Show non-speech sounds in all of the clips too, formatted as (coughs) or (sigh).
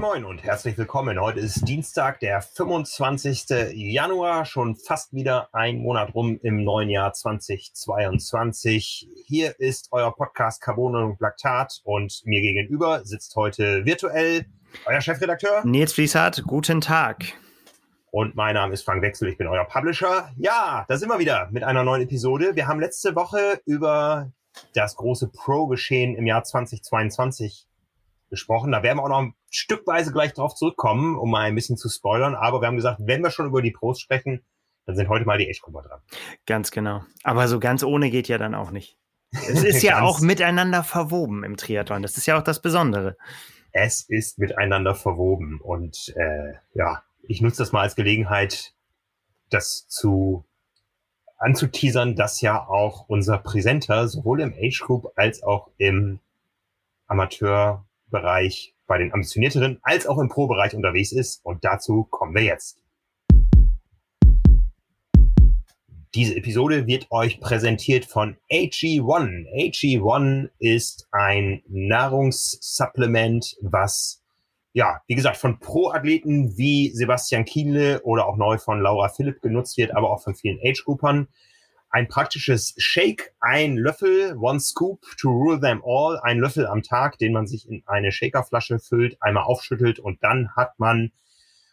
Moin Moin und herzlich willkommen. Heute ist Dienstag, der 25. Januar, schon fast wieder ein Monat rum im neuen Jahr 2022. Hier ist euer Podcast Carbon und Laktat und mir gegenüber sitzt heute virtuell euer Chefredakteur Nils Fließhardt. Guten Tag. Und mein Name ist Frank Wechsel, ich bin euer Publisher. Ja, da sind wir wieder mit einer neuen Episode. Wir haben letzte Woche über das große Pro-Geschehen im Jahr 2022 gesprochen. Da werden wir auch noch ein Stückweise gleich drauf zurückkommen, um mal ein bisschen zu spoilern. Aber wir haben gesagt, wenn wir schon über die Pros sprechen, dann sind heute mal die Age-Grupper dran. Ganz genau. Aber so ganz ohne geht ja dann auch nicht. Es ist (laughs) ja auch miteinander verwoben im Triathlon. Das ist ja auch das Besondere. Es ist miteinander verwoben. Und äh, ja, ich nutze das mal als Gelegenheit, das zu anzuteasern, dass ja auch unser Präsenter sowohl im Age Group als auch im Amateur Bereich bei den ambitionierteren als auch im Pro-Bereich unterwegs ist. Und dazu kommen wir jetzt. Diese Episode wird euch präsentiert von AG1. AG1 ist ein Nahrungssupplement, was, ja, wie gesagt, von Pro-Athleten wie Sebastian Kienle oder auch neu von Laura Philipp genutzt wird, aber auch von vielen Age-Groupern ein praktisches Shake, ein Löffel, one scoop to rule them all, ein Löffel am Tag, den man sich in eine Shakerflasche füllt, einmal aufschüttelt und dann hat man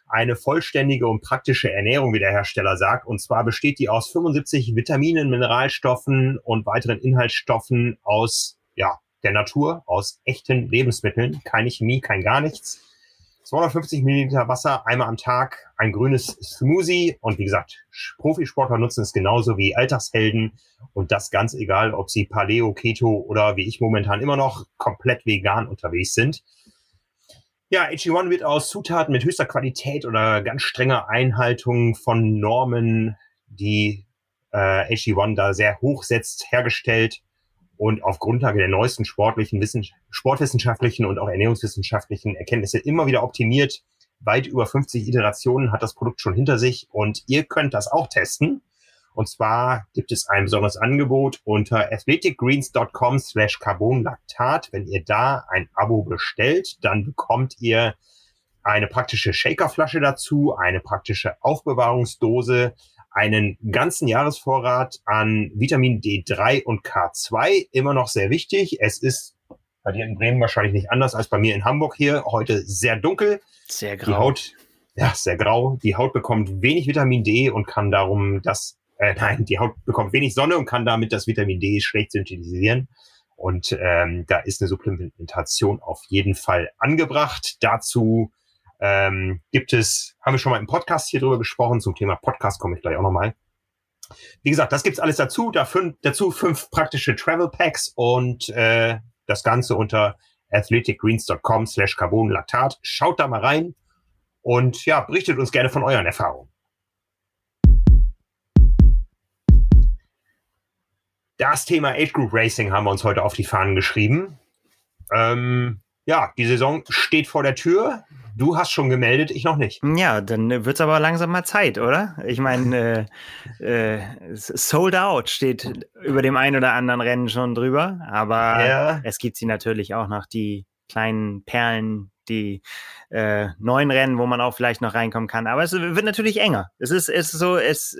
eine vollständige und praktische Ernährung, wie der Hersteller sagt. Und zwar besteht die aus 75 Vitaminen, Mineralstoffen und weiteren Inhaltsstoffen aus, ja, der Natur, aus echten Lebensmitteln. Keine Chemie, kein gar nichts. 250 Milliliter Wasser einmal am Tag, ein grünes Smoothie. Und wie gesagt, Profisportler nutzen es genauso wie Alltagshelden. Und das ganz egal, ob sie Paleo, Keto oder wie ich momentan immer noch komplett vegan unterwegs sind. Ja, AG1 wird aus Zutaten mit höchster Qualität oder ganz strenger Einhaltung von Normen, die äh, AG1 da sehr hoch setzt, hergestellt und auf Grundlage der neuesten sportlichen, Wissen, sportwissenschaftlichen und auch ernährungswissenschaftlichen Erkenntnisse immer wieder optimiert. Weit über 50 Iterationen hat das Produkt schon hinter sich und ihr könnt das auch testen. Und zwar gibt es ein besonderes Angebot unter athleticgreens.com slash carbonlactat. Wenn ihr da ein Abo bestellt, dann bekommt ihr eine praktische Shakerflasche dazu, eine praktische Aufbewahrungsdose, einen ganzen Jahresvorrat an Vitamin D3 und K2. Immer noch sehr wichtig. Es ist bei dir in Bremen wahrscheinlich nicht anders als bei mir in Hamburg hier. Heute sehr dunkel. Sehr grau. Die Haut, ja, sehr grau. Die Haut bekommt wenig Vitamin D und kann darum das, äh, nein, die Haut bekommt wenig Sonne und kann damit das Vitamin D schlecht synthetisieren. Und ähm, da ist eine Supplementation auf jeden Fall angebracht. Dazu ähm, gibt es, haben wir schon mal im Podcast hier drüber gesprochen, zum Thema Podcast komme ich gleich auch nochmal. Wie gesagt, das gibt's alles dazu, da fünf, dazu fünf praktische Travel Packs und äh, das Ganze unter athleticgreens.com slash carbonlactat. Schaut da mal rein und ja, berichtet uns gerne von euren Erfahrungen. Das Thema Age Group Racing haben wir uns heute auf die Fahnen geschrieben. Ähm, ja, die Saison steht vor der Tür. Du hast schon gemeldet, ich noch nicht. Ja, dann wird es aber langsam mal Zeit, oder? Ich meine, äh, äh, sold out steht über dem einen oder anderen Rennen schon drüber, aber ja. es gibt sie natürlich auch noch, die kleinen Perlen, die äh, neuen Rennen, wo man auch vielleicht noch reinkommen kann. Aber es wird natürlich enger. Es ist, es ist so, es,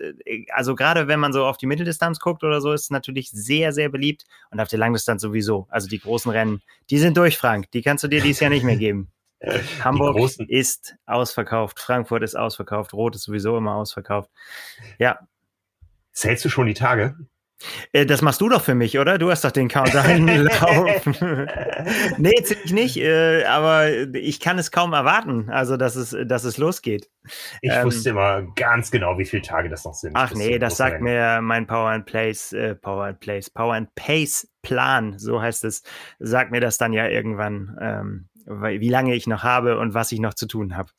also gerade wenn man so auf die Mitteldistanz guckt oder so, ist es natürlich sehr, sehr beliebt und auf der Langdistanz sowieso. Also die großen Rennen, die sind durch, Frank. Die kannst du dir dieses Jahr nicht mehr geben. (laughs) Hamburg ist ausverkauft, Frankfurt ist ausverkauft, Rot ist sowieso immer ausverkauft. Ja. Zählst du schon die Tage? Äh, das machst du doch für mich, oder? Du hast doch den Countdown (laughs) laufen. nee, ziemlich nicht, äh, aber ich kann es kaum erwarten, also dass es, dass es losgeht. Ich ähm, wusste immer ganz genau, wie viele Tage das noch sind. Ach nee, das sagt mir mein Power and Place, äh, Power and Place, Power and Pace Plan, so heißt es, sagt mir das dann ja irgendwann, ähm, wie lange ich noch habe und was ich noch zu tun habe.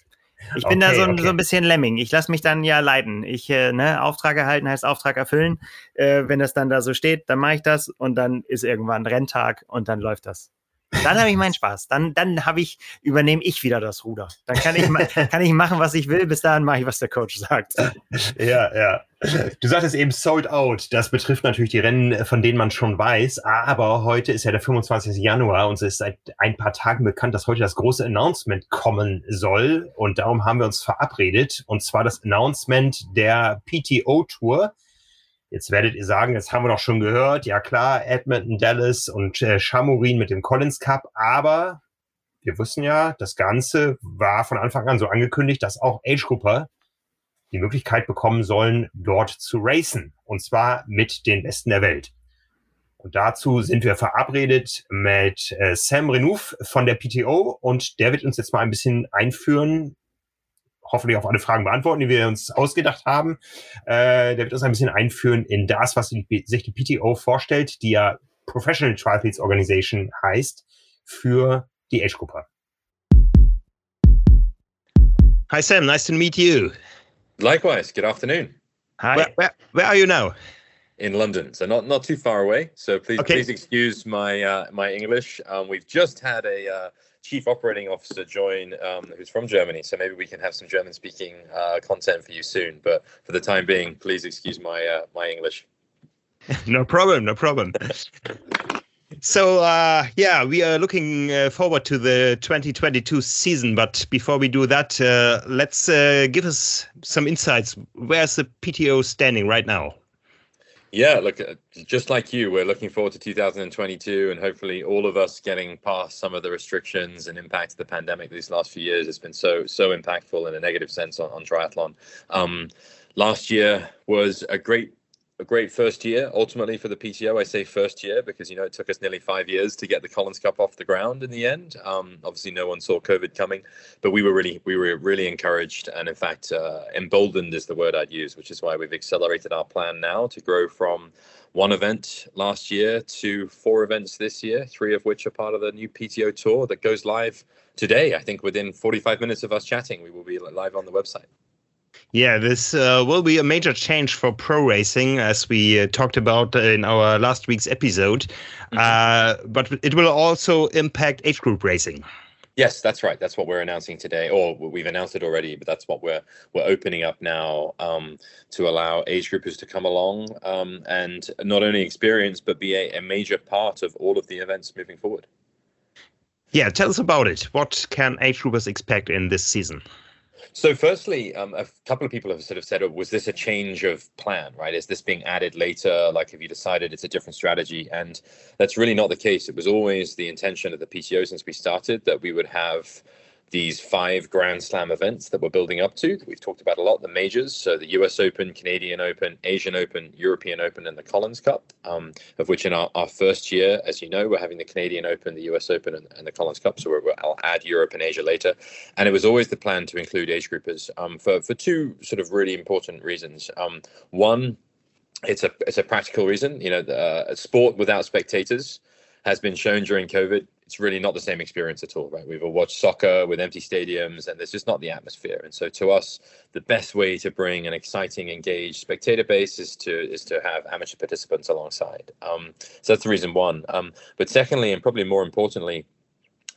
Ich bin okay, da so, okay. so ein bisschen Lemming. Ich lasse mich dann ja leiten. Ich, äh, ne, Auftrag erhalten heißt Auftrag erfüllen. Äh, wenn das dann da so steht, dann mache ich das und dann ist irgendwann Renntag und dann läuft das. Dann habe ich meinen Spaß. Dann, dann habe ich, übernehme ich wieder das Ruder. Dann kann ich, (laughs) kann ich machen, was ich will. Bis dahin mache ich, was der Coach sagt. Ja, ja. Du sagtest eben Sold Out. Das betrifft natürlich die Rennen, von denen man schon weiß. Aber heute ist ja der 25. Januar und es ist seit ein paar Tagen bekannt, dass heute das große Announcement kommen soll. Und darum haben wir uns verabredet. Und zwar das Announcement der PTO Tour. Jetzt werdet ihr sagen, das haben wir doch schon gehört. Ja klar, Edmonton, Dallas und äh, Chamorin mit dem Collins Cup. Aber wir wussten ja, das Ganze war von Anfang an so angekündigt, dass auch Age Grouper die Möglichkeit bekommen sollen, dort zu racen. Und zwar mit den Besten der Welt. Und dazu sind wir verabredet mit äh, Sam Renouf von der PTO und der wird uns jetzt mal ein bisschen einführen, hoffentlich auf alle Fragen beantworten, die wir uns ausgedacht haben. Äh, der wird uns ein bisschen einführen in das, was die, sich die PTO vorstellt, die ja Professional Triathletes Organization heißt, für die Age-Gruppe. Hi Sam, nice to meet you. Likewise. Good afternoon. Hi. Where, where, where, are you now? In London, so not not too far away. So please okay. please excuse my uh, my English. Um, we've just had a uh, chief operating officer join, um, who's from Germany. So maybe we can have some German speaking uh, content for you soon. But for the time being, please excuse my uh, my English. (laughs) no problem. No problem. (laughs) So uh, yeah, we are looking uh, forward to the 2022 season. But before we do that, uh, let's uh, give us some insights. Where's the PTO standing right now? Yeah, look, uh, just like you, we're looking forward to 2022 and hopefully all of us getting past some of the restrictions and impact of the pandemic these last few years. It's been so so impactful in a negative sense on, on triathlon. Um, last year was a great a great first year ultimately for the PTO. I say first year because you know it took us nearly five years to get the Collins Cup off the ground in the end. Um, obviously, no one saw COVID coming, but we were really we were really encouraged and in fact uh, emboldened is the word I'd use, which is why we've accelerated our plan now to grow from one event last year to four events this year, three of which are part of the new PTO tour that goes live today. I think within 45 minutes of us chatting, we will be live on the website. Yeah, this uh, will be a major change for pro racing, as we uh, talked about in our last week's episode. Mm-hmm. Uh, but it will also impact age group racing. Yes, that's right. That's what we're announcing today, or we've announced it already. But that's what we're we're opening up now um, to allow age groupers to come along um, and not only experience but be a, a major part of all of the events moving forward. Yeah, tell us about it. What can age groupers expect in this season? So, firstly, um, a couple of people have sort of said, oh, was this a change of plan, right? Is this being added later? Like, have you decided it's a different strategy? And that's really not the case. It was always the intention of the PTO since we started that we would have these five Grand Slam events that we're building up to. We've talked about a lot the majors, so the US Open, Canadian Open, Asian Open, European Open, and the Collins Cup. Um, of which in our, our first year, as you know, we're having the Canadian Open, the US Open, and, and the Collins Cup. So I'll add Europe and Asia later. And it was always the plan to include age groupers um, for for two sort of really important reasons. Um, one, it's a it's a practical reason. You know, the, uh, sport without spectators has been shown during COVID it's really not the same experience at all, right? We've all watched soccer with empty stadiums, and there's just not the atmosphere. And so, to us, the best way to bring an exciting, engaged spectator base is to is to have amateur participants alongside. Um, so that's the reason one. Um, but secondly, and probably more importantly,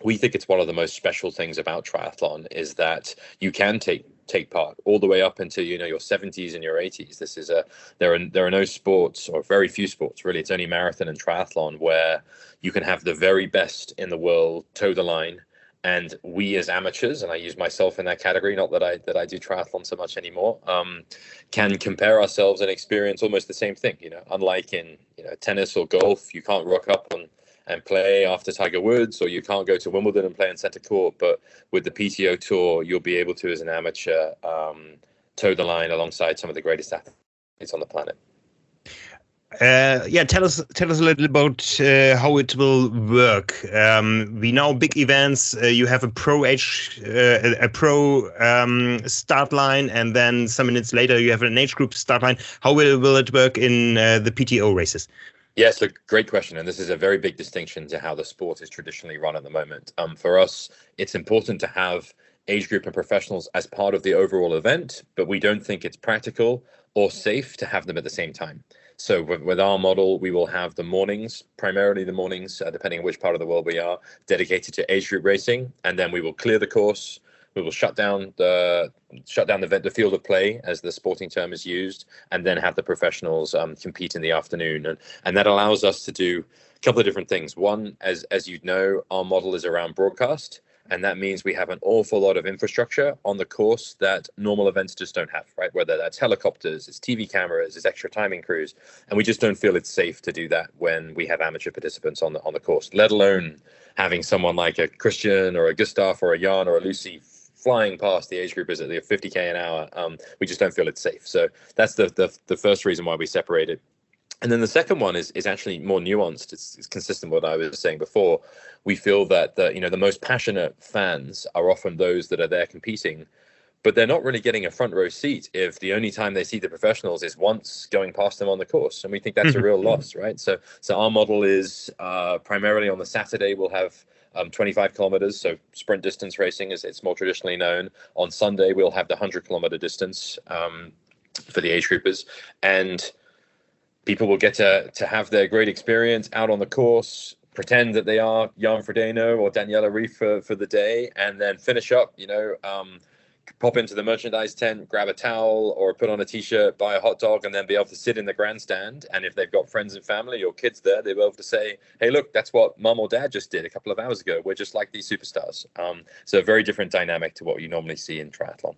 we think it's one of the most special things about triathlon is that you can take take part all the way up until you know your 70s and your 80s this is a there are there are no sports or very few sports really. It's only marathon and triathlon where you can have the very best in the world toe the line. And we as amateurs and i use myself in that category not that i that i do triathlon so much anymore um, can compare ourselves and experience almost the same thing you know unlike in you know tennis or golf you can't rock up on and play after Tiger Woods, or you can't go to Wimbledon and play in centre court. But with the PTO Tour, you'll be able to, as an amateur, um, toe the line alongside some of the greatest athletes on the planet. Uh, yeah, tell us tell us a little about uh, how it will work. Um, we know big events. Uh, you have a pro age, uh, a pro um, start line, and then some minutes later you have an age group start line. How will will it work in uh, the PTO races? Yes, look, great question. And this is a very big distinction to how the sport is traditionally run at the moment. Um, for us, it's important to have age group and professionals as part of the overall event, but we don't think it's practical or safe to have them at the same time. So with, with our model, we will have the mornings, primarily the mornings, uh, depending on which part of the world we are, dedicated to age group racing, and then we will clear the course we will shut down the shut down the, the field of play, as the sporting term is used, and then have the professionals um, compete in the afternoon, and and that allows us to do a couple of different things. One, as as you know, our model is around broadcast. And that means we have an awful lot of infrastructure on the course that normal events just don't have, right? Whether that's helicopters, it's TV cameras, it's extra timing crews, and we just don't feel it's safe to do that when we have amateur participants on the on the course. Let alone having someone like a Christian or a Gustav or a Jan or a Lucy flying past the age group is at the 50k an hour. Um, we just don't feel it's safe. So that's the, the the first reason why we separated. And then the second one is is actually more nuanced. It's, it's, consistent with what I was saying before. We feel that the you know the most passionate fans are often those that are there competing, but they're not really getting a front row seat if the only time they see the professionals is once going past them on the course. And we think that's a real (laughs) loss, right? So so our model is uh, primarily on the Saturday we'll have um, 25 kilometers, so sprint distance racing as it's more traditionally known. On Sunday we'll have the 100 kilometer distance um, for the age groupers and people will get to to have their great experience out on the course pretend that they are Jan Frodeno or Daniela Ryf for, for the day and then finish up you know um, pop into the merchandise tent grab a towel or put on a t-shirt buy a hot dog and then be able to sit in the grandstand and if they've got friends and family or kids there they'll be able to say hey look that's what mom or dad just did a couple of hours ago we're just like these superstars um, so a very different dynamic to what you normally see in triathlon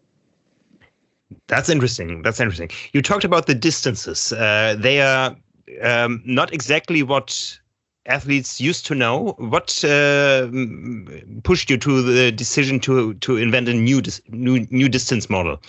that's interesting. That's interesting. You talked about the distances. Uh, they are um, not exactly what athletes used to know. What uh, pushed you to the decision to to invent a new new new distance model?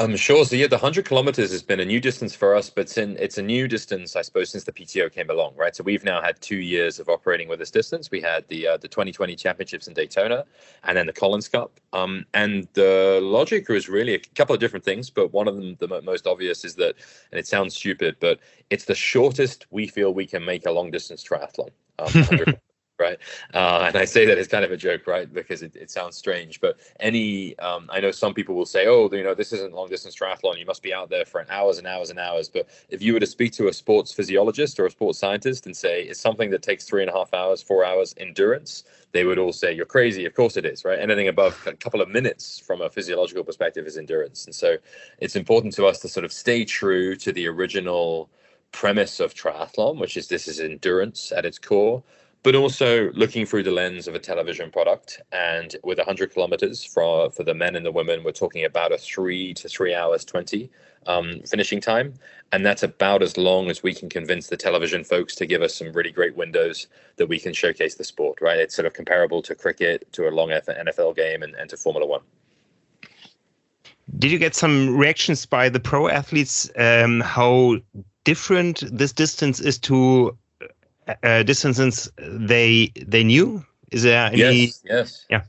Um, sure. So yeah, the hundred kilometers has been a new distance for us, but it's, it's a new distance, I suppose, since the PTO came along, right? So we've now had two years of operating with this distance. We had the uh, the 2020 championships in Daytona, and then the Collins Cup. Um, and the logic was really a couple of different things, but one of them, the most obvious, is that, and it sounds stupid, but it's the shortest we feel we can make a long distance triathlon. Um, (laughs) right? Uh, and I say that as kind of a joke, right? Because it, it sounds strange, but any, um, I know some people will say, oh, you know, this isn't long distance triathlon. You must be out there for hours and hours and hours. But if you were to speak to a sports physiologist or a sports scientist and say it's something that takes three and a half hours, four hours endurance, they would all say you're crazy. Of course it is, right? Anything above a couple of minutes from a physiological perspective is endurance. And so it's important to us to sort of stay true to the original premise of triathlon, which is this is endurance at its core but also looking through the lens of a television product. And with 100 kilometers for for the men and the women, we're talking about a three to three hours 20 um, finishing time. And that's about as long as we can convince the television folks to give us some really great windows that we can showcase the sport, right? It's sort of comparable to cricket, to a long NFL game, and, and to Formula One. Did you get some reactions by the pro athletes um, how different this distance is to uh, distances they they knew? Is there any? Yes. Yes. Yeah.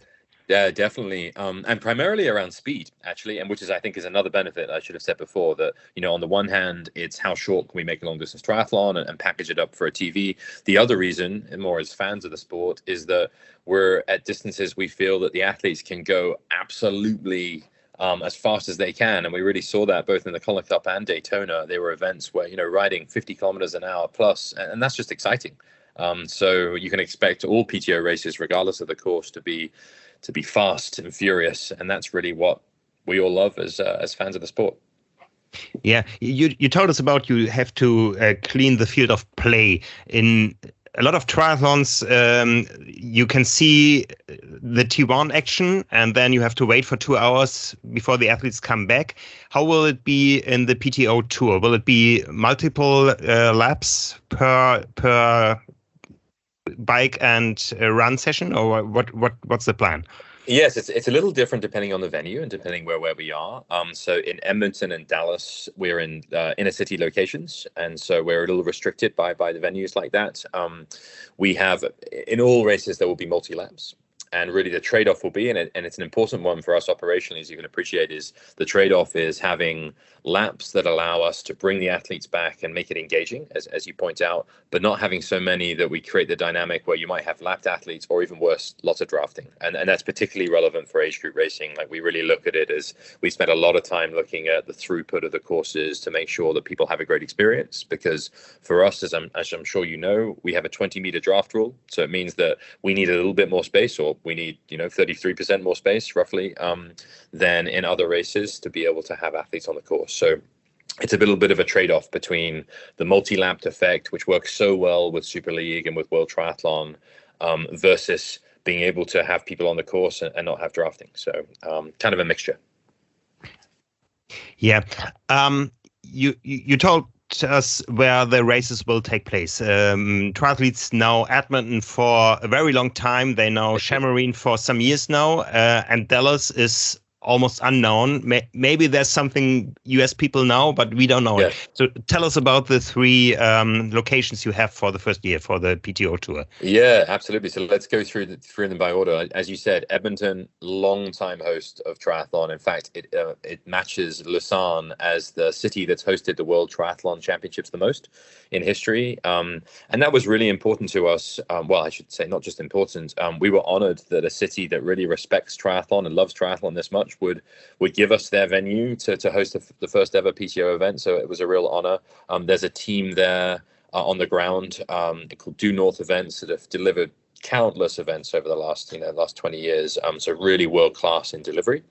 Yeah, definitely, um, and primarily around speed, actually, and which is, I think, is another benefit I should have said before. That you know, on the one hand, it's how short can we make a long distance triathlon and, and package it up for a TV. The other reason, and more as fans of the sport, is that we're at distances we feel that the athletes can go absolutely um, as fast as they can. And we really saw that both in the Collins Cup and Daytona. There were events where, you know, riding 50 kilometers an hour plus, and, and that's just exciting. Um, so you can expect all PTO races, regardless of the course, to be to be fast and furious, and that's really what we all love as uh, as fans of the sport. Yeah, you you told us about you have to uh, clean the field of play in a lot of triathlons, um, you can see the T1 action, and then you have to wait for two hours before the athletes come back. How will it be in the PTO tour? Will it be multiple uh, laps per per bike and uh, run session, or what? What what's the plan? Yes, it's it's a little different depending on the venue and depending where where we are. Um, so in Edmonton and Dallas, we're in uh, inner city locations, and so we're a little restricted by by the venues like that. Um, we have in all races there will be multi laps and really the trade-off will be and, it, and it's an important one for us operationally as you can appreciate is the trade-off is having laps that allow us to bring the athletes back and make it engaging as, as you point out but not having so many that we create the dynamic where you might have lapped athletes or even worse lots of drafting. And, and that's particularly relevant for age group racing. Like we really look at it as we spend a lot of time looking at the throughput of the courses to make sure that people have a great experience because for us as I'm, as I'm sure you know we have a 20 meter draft rule. So it means that we need a little bit more space or we need you know 33% more space roughly um, than in other races to be able to have athletes on the course. So it's a little bit of a trade-off between the multi-lapped effect, which works so well with Super League and with World Triathlon, um, versus being able to have people on the course and, and not have drafting. So um, kind of a mixture. Yeah. Um, you, you, you told us where the races will take place. Um, triathletes now Edmonton for a very long time. They know Chamarine for some years now, uh, and Dallas is almost unknown. Maybe there's something US people know, but we don't know yeah. it. So tell us about the three um, locations you have for the first year for the PTO tour. Yeah, absolutely. So let's go through the, through them by order. As you said, Edmonton, long-time host of triathlon. In fact, it uh, it matches Lausanne as the city that's hosted the World Triathlon Championships the most in history, um, and that was really important to us. Um, well, I should say not just important. Um, we were honored that a city that really respects triathlon and loves triathlon this much would would give us their venue to to host the, the first ever PTO event. So it was a real honor. Um, there's a team there uh, on the ground um, called Do North Events that have delivered countless events over the last you know last 20 years. Um, so really world class in delivery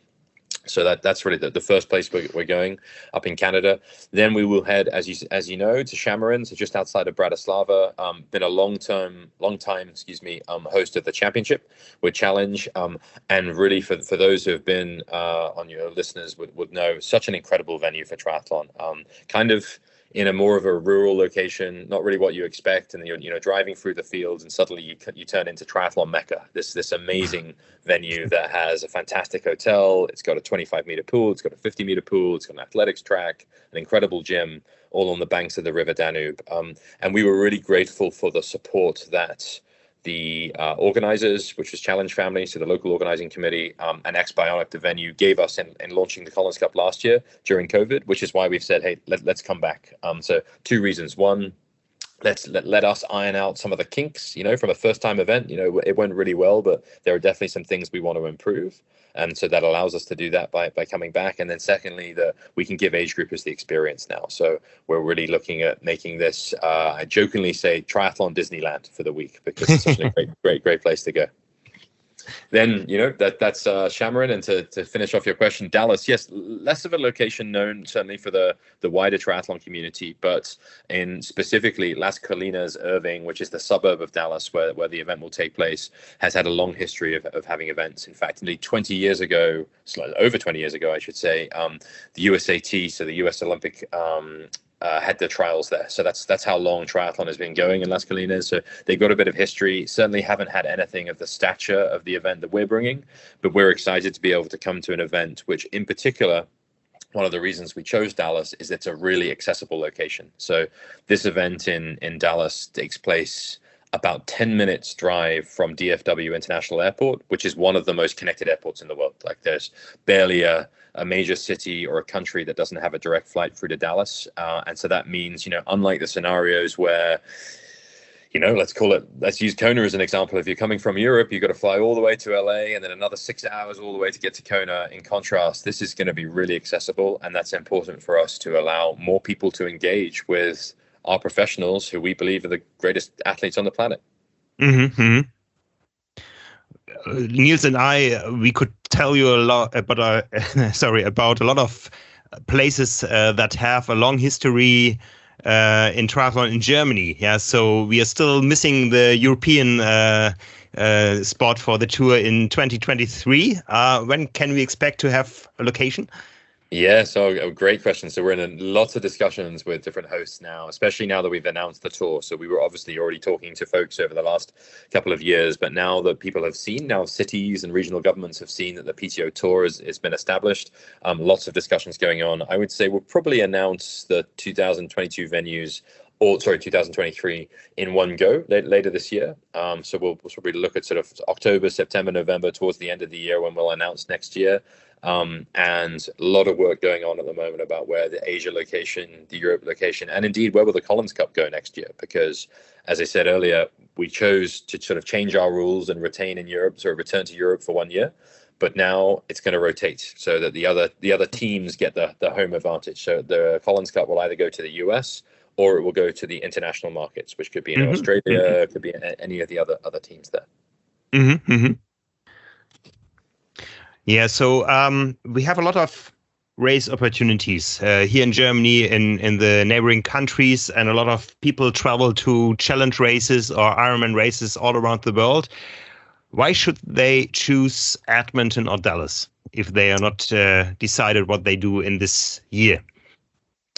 so that that's really the, the first place we're, we're going up in Canada. Then we will head, as you as you know, to Chamorin, so just outside of Bratislava. Um, been a long term, long time, excuse me, um, host of the championship with Challenge, um, and really for for those who have been uh, on your listeners would would know such an incredible venue for triathlon. Um, kind of in a more of a rural location, not really what you expect, and you're you know driving through the fields, and suddenly you you turn into triathlon mecca. This this amazing (laughs) venue that has a fantastic hotel. It's got a 25 meter pool. It's got a 50 meter pool. It's got an athletics track, an incredible gym, all on the banks of the River Danube. Um, and we were really grateful for the support that the uh, organizers, which was Challenge Family, so the local organizing committee, um, and X-Bionic, the venue, gave us in, in launching the Collins Cup last year during COVID, which is why we've said, hey, let, us come back. Um, so two reasons. One, let's let, let us iron out some of the kinks you know from a first time event you know it went really well but there are definitely some things we want to improve and so that allows us to do that by, by coming back. And then secondly that we can give age groupers the experience now. So we're really looking at making this uh, i jokingly say triathlon disneyland for the week because it's such a (laughs) great great great place to go then you know that that's uh, Chamorin. And to, to finish off your question, Dallas, yes, less of a location known certainly for the the wider triathlon community, but in specifically Las Colinas, Irving, which is the suburb of Dallas where, where the event will take place, has had a long history of, of having events. In fact, nearly 20 years ago, slightly over 20 years ago, I should say, um, the USAT, so the US Olympic um, uh, had their trials there. So that's that's how long triathlon has been going in Las Colinas. So they've got a bit of history. Certainly haven't had anything of the stature of the event that we're bringing, but we're excited to be able to come to an event which, in particular, one of the reasons we chose Dallas is it's a really accessible location. So this event in in Dallas takes place about 10 minutes drive from DFW International Airport, which is one of the most connected airports in the world. Like there's barely a, a major city or a country that doesn't have a direct flight through to Dallas. Uh, and so that means, you know, unlike the scenarios where, you know, let's call it, let's use Kona as an example. If you're coming from Europe, you've got to fly all the way to LA and then another six hours all the way to get to Kona. In contrast, this is going to be really accessible. And that's important for us to allow more people to engage with our professionals who we believe are the greatest athletes on the planet. Mm-hmm. mm-hmm. Uh, Niels and I, we could tell you a lot about, uh, (laughs) sorry, about a lot of places uh, that have a long history uh, in triathlon in Germany. Yeah, so we are still missing the European uh, uh, spot for the tour in 2023. when can we expect to have a location? Yeah, so a great question. So we're in lots of discussions with different hosts now, especially now that we've announced the tour. So we were obviously already talking to folks over the last couple of years, but now that people have seen, now cities and regional governments have seen that the PTO tour has, has been established. Um, lots of discussions going on. I would say we'll probably announce the 2022 venues or sorry, 2023 in one go later this year. Um, so we'll, we'll probably look at sort of October, September, November towards the end of the year when we'll announce next year. Um, and a lot of work going on at the moment about where the Asia location, the Europe location, and indeed where will the Collins Cup go next year? Because, as I said earlier, we chose to sort of change our rules and retain in Europe, so return to Europe for one year. But now it's going to rotate so that the other the other teams get the the home advantage. So the Collins Cup will either go to the US or it will go to the international markets, which could be in mm-hmm. Australia, mm-hmm. could be any of the other other teams there. Mm-hmm. Yeah, so um, we have a lot of race opportunities uh, here in Germany, in in the neighboring countries, and a lot of people travel to challenge races or Ironman races all around the world. Why should they choose Edmonton or Dallas if they are not uh, decided what they do in this year?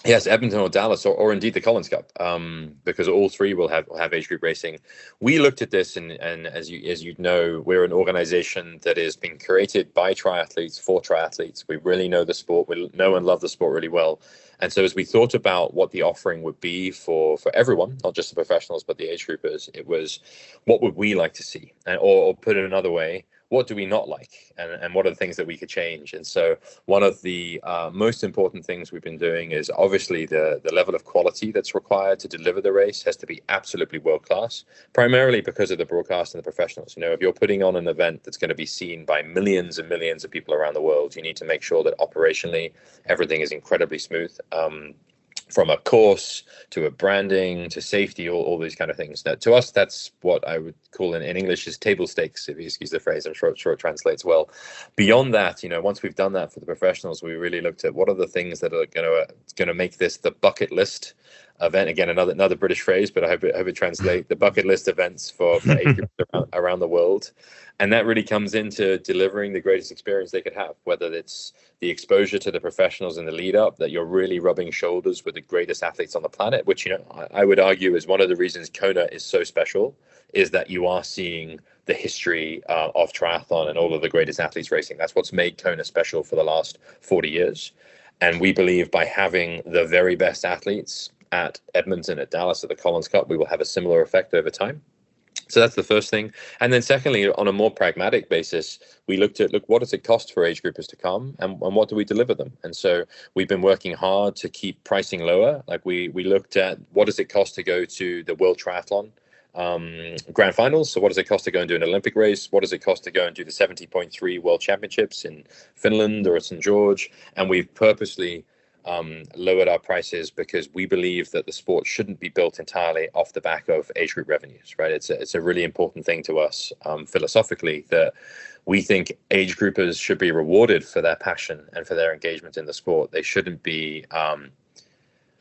Yes, Edmonton or Dallas, or, or indeed the Collins Cup, um, because all three will have will have age group racing. We looked at this, and, and as you as you know, we're an organization that is being created by triathletes for triathletes. We really know the sport, we know and love the sport really well, and so as we thought about what the offering would be for for everyone, not just the professionals but the age groupers, it was what would we like to see, and or, or put it another way, what do we not like? And, and what are the things that we could change? And so one of the uh, most important things we've been doing is obviously the the level of quality that's required to deliver the race has to be absolutely world class primarily because of the broadcast and the professionals. You know if you're putting on an event that's going to be seen by millions and millions of people around the world you need to make sure that operationally everything is incredibly smooth. Um, from a course to a branding to safety, all, all these kind of things. Now, to us, that's what I would call in, in English is table stakes, if you excuse the phrase. I'm sure, sure it translates well. Beyond that, you know, once we've done that for the professionals, we really looked at what are the things that are going to going to make this the bucket list event. Again, another another British phrase, but I hope it, hope it translate the bucket list events for, for (laughs) around, around the world. And that really comes into delivering the greatest experience they could have, whether it's the exposure to the professionals in the lead up, that you're really rubbing shoulders with the greatest athletes on the planet, which, you know, I, I would argue is one of the reasons Kona is so special, is that you are seeing the history uh, of triathlon and all of the greatest athletes racing. That's what's made Kona special for the last 40 years. And we believe by having the very best athletes at Edmonton, at Dallas, at the Collins Cup, we will have a similar effect over time. So that's the first thing. And then secondly, on a more pragmatic basis, we looked at look what does it cost for age groupers to come and, and what do we deliver them? And so we've been working hard to keep pricing lower. Like we we looked at what does it cost to go to the World Triathlon um, Grand Finals. So what does it cost to go and do an Olympic race? What does it cost to go and do the 70.3 World Championships in Finland or St George? And we've purposely um, lowered our prices because we believe that the sport shouldn't be built entirely off the back of age group revenues, right? It's a, it's a really important thing to us um, philosophically that we think age groupers should be rewarded for their passion and for their engagement in the sport. They shouldn't be um,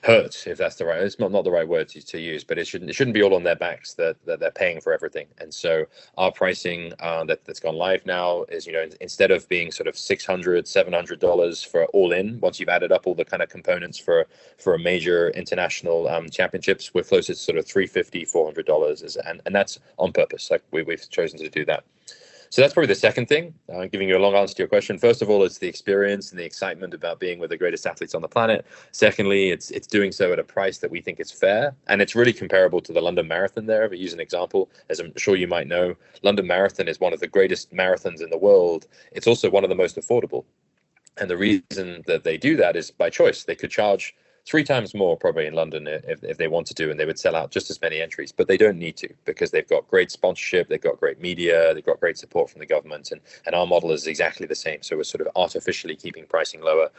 hurt if that's the right it's not, not the right word to, to use but it shouldn't it shouldn't be all on their backs that, that they're paying for everything. And so our pricing uh, that, that's gone live now is you know instead of being sort of 600 700 dollars for all in once you've added up all the kind of components for for a major international um, championships we're closer to sort of 350 400 dollars and and that's on purpose. Like we, we've chosen to do that so that's probably the second thing. Uh, giving you a long answer to your question. First of all, it's the experience and the excitement about being with the greatest athletes on the planet. Secondly, it's it's doing so at a price that we think is fair, and it's really comparable to the London Marathon. There, if use an example, as I'm sure you might know, London Marathon is one of the greatest marathons in the world. It's also one of the most affordable. And the reason that they do that is by choice. They could charge three times more probably in London if, if they wanted to, do, and they would sell out just as many entries. But they don't need to because they've got great sponsorship, they've got great media, they've got great support from the government, and and our model is exactly the same. So we're sort of artificially keeping pricing lower.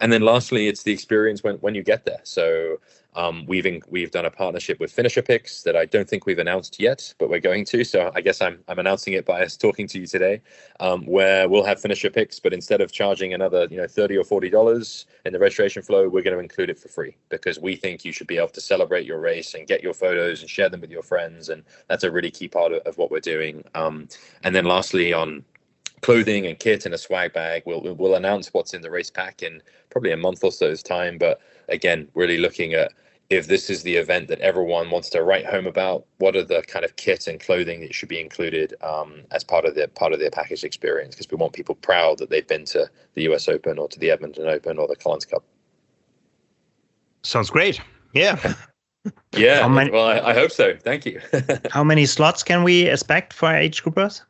And then lastly, it's the experience when when you get there. So um, we've in, we've done a partnership with Finisher Picks that I don't think we've announced yet, but we're going to. So I guess I'm I'm announcing it by us talking to you today, um, where we'll have Finisher Picks, but instead of charging another you know thirty or forty dollars in the registration flow, we're going to include it for free because we think you should be able to celebrate your race and get your photos and share them with your friends, and that's a really key part of, of what we're doing. Um, and then lastly on clothing and kit and a swag bag. We'll we'll announce what's in the race pack in probably a month or so's time. But again, really looking at if this is the event that everyone wants to write home about, what are the kind of kit and clothing that should be included um, as part of their part of their package experience? Because we want people proud that they've been to the U.S. Open or to the Edmonton Open or the Collins Cup. Sounds great. Yeah. (laughs) yeah. Many, well, I, I, hope so. Thank you. (laughs) how many slots can we expect for age groupers?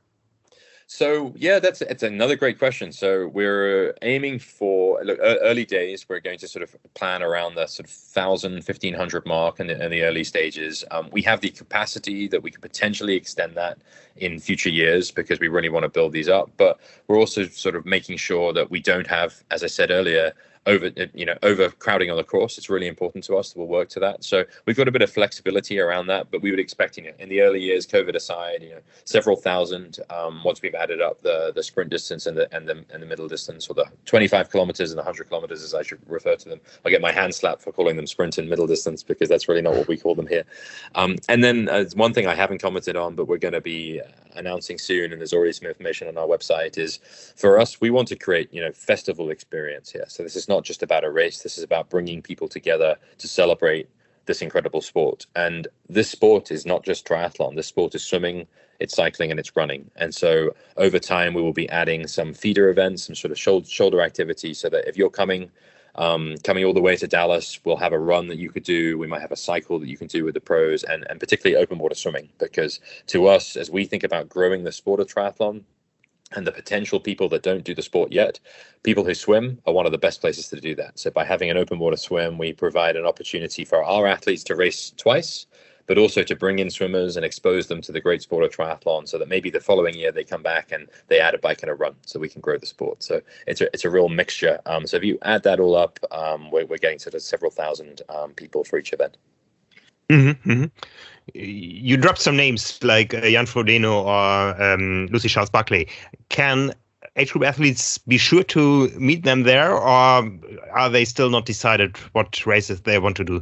So yeah, that's it's another great question. So we're aiming for look, early days. We're going to sort of plan around the sort of 1,000, 1,500 mark in the, in the early stages. Um, we have the capacity that we could potentially extend that in future years because we really want to build these up. But we're also sort of making sure that we don't have, as I said earlier, over you know overcrowding on the course it's really important to us we'll work to that. So we've got a bit of flexibility around that but we would expect you know in the early years covid aside you know several thousand um, once we've added up the the sprint distance and the and the and the middle distance or the 25 kilometers and the 100 kilometers as i should refer to them i get my hand slapped for calling them sprint and middle distance because that's really not what we call them here. Um, and then uh, one thing i haven't commented on but we're going to be announcing soon and there's already some information on our website is for us we want to create you know festival experience here. So this is not not just about a race. This is about bringing people together to celebrate this incredible sport. And this sport is not just triathlon. This sport is swimming, it's cycling, and it's running. And so over time, we will be adding some feeder events, some sort of shoulder, shoulder activity, so that if you're coming um, coming all the way to Dallas, we'll have a run that you could do. We might have a cycle that you can do with the pros, and and particularly open water swimming, because to us, as we think about growing the sport of triathlon, and the potential people that don't do the sport yet, people who swim are one of the best places to do that. So by having an open water swim, we provide an opportunity for our athletes to race twice, but also to bring in swimmers and expose them to the great sport of triathlon so that maybe the following year they come back and they add a bike and a run so we can grow the sport. So it's a, it's a real mixture. Um, so if you add that all up, um, we're, we're getting to several thousand um, people for each event. Mm-hmm, mm-hmm you dropped some names like uh, Jan Frodeno or um, Lucy Charles Buckley. Can age group athletes be sure to meet them there, or are they still not decided what races they want to do?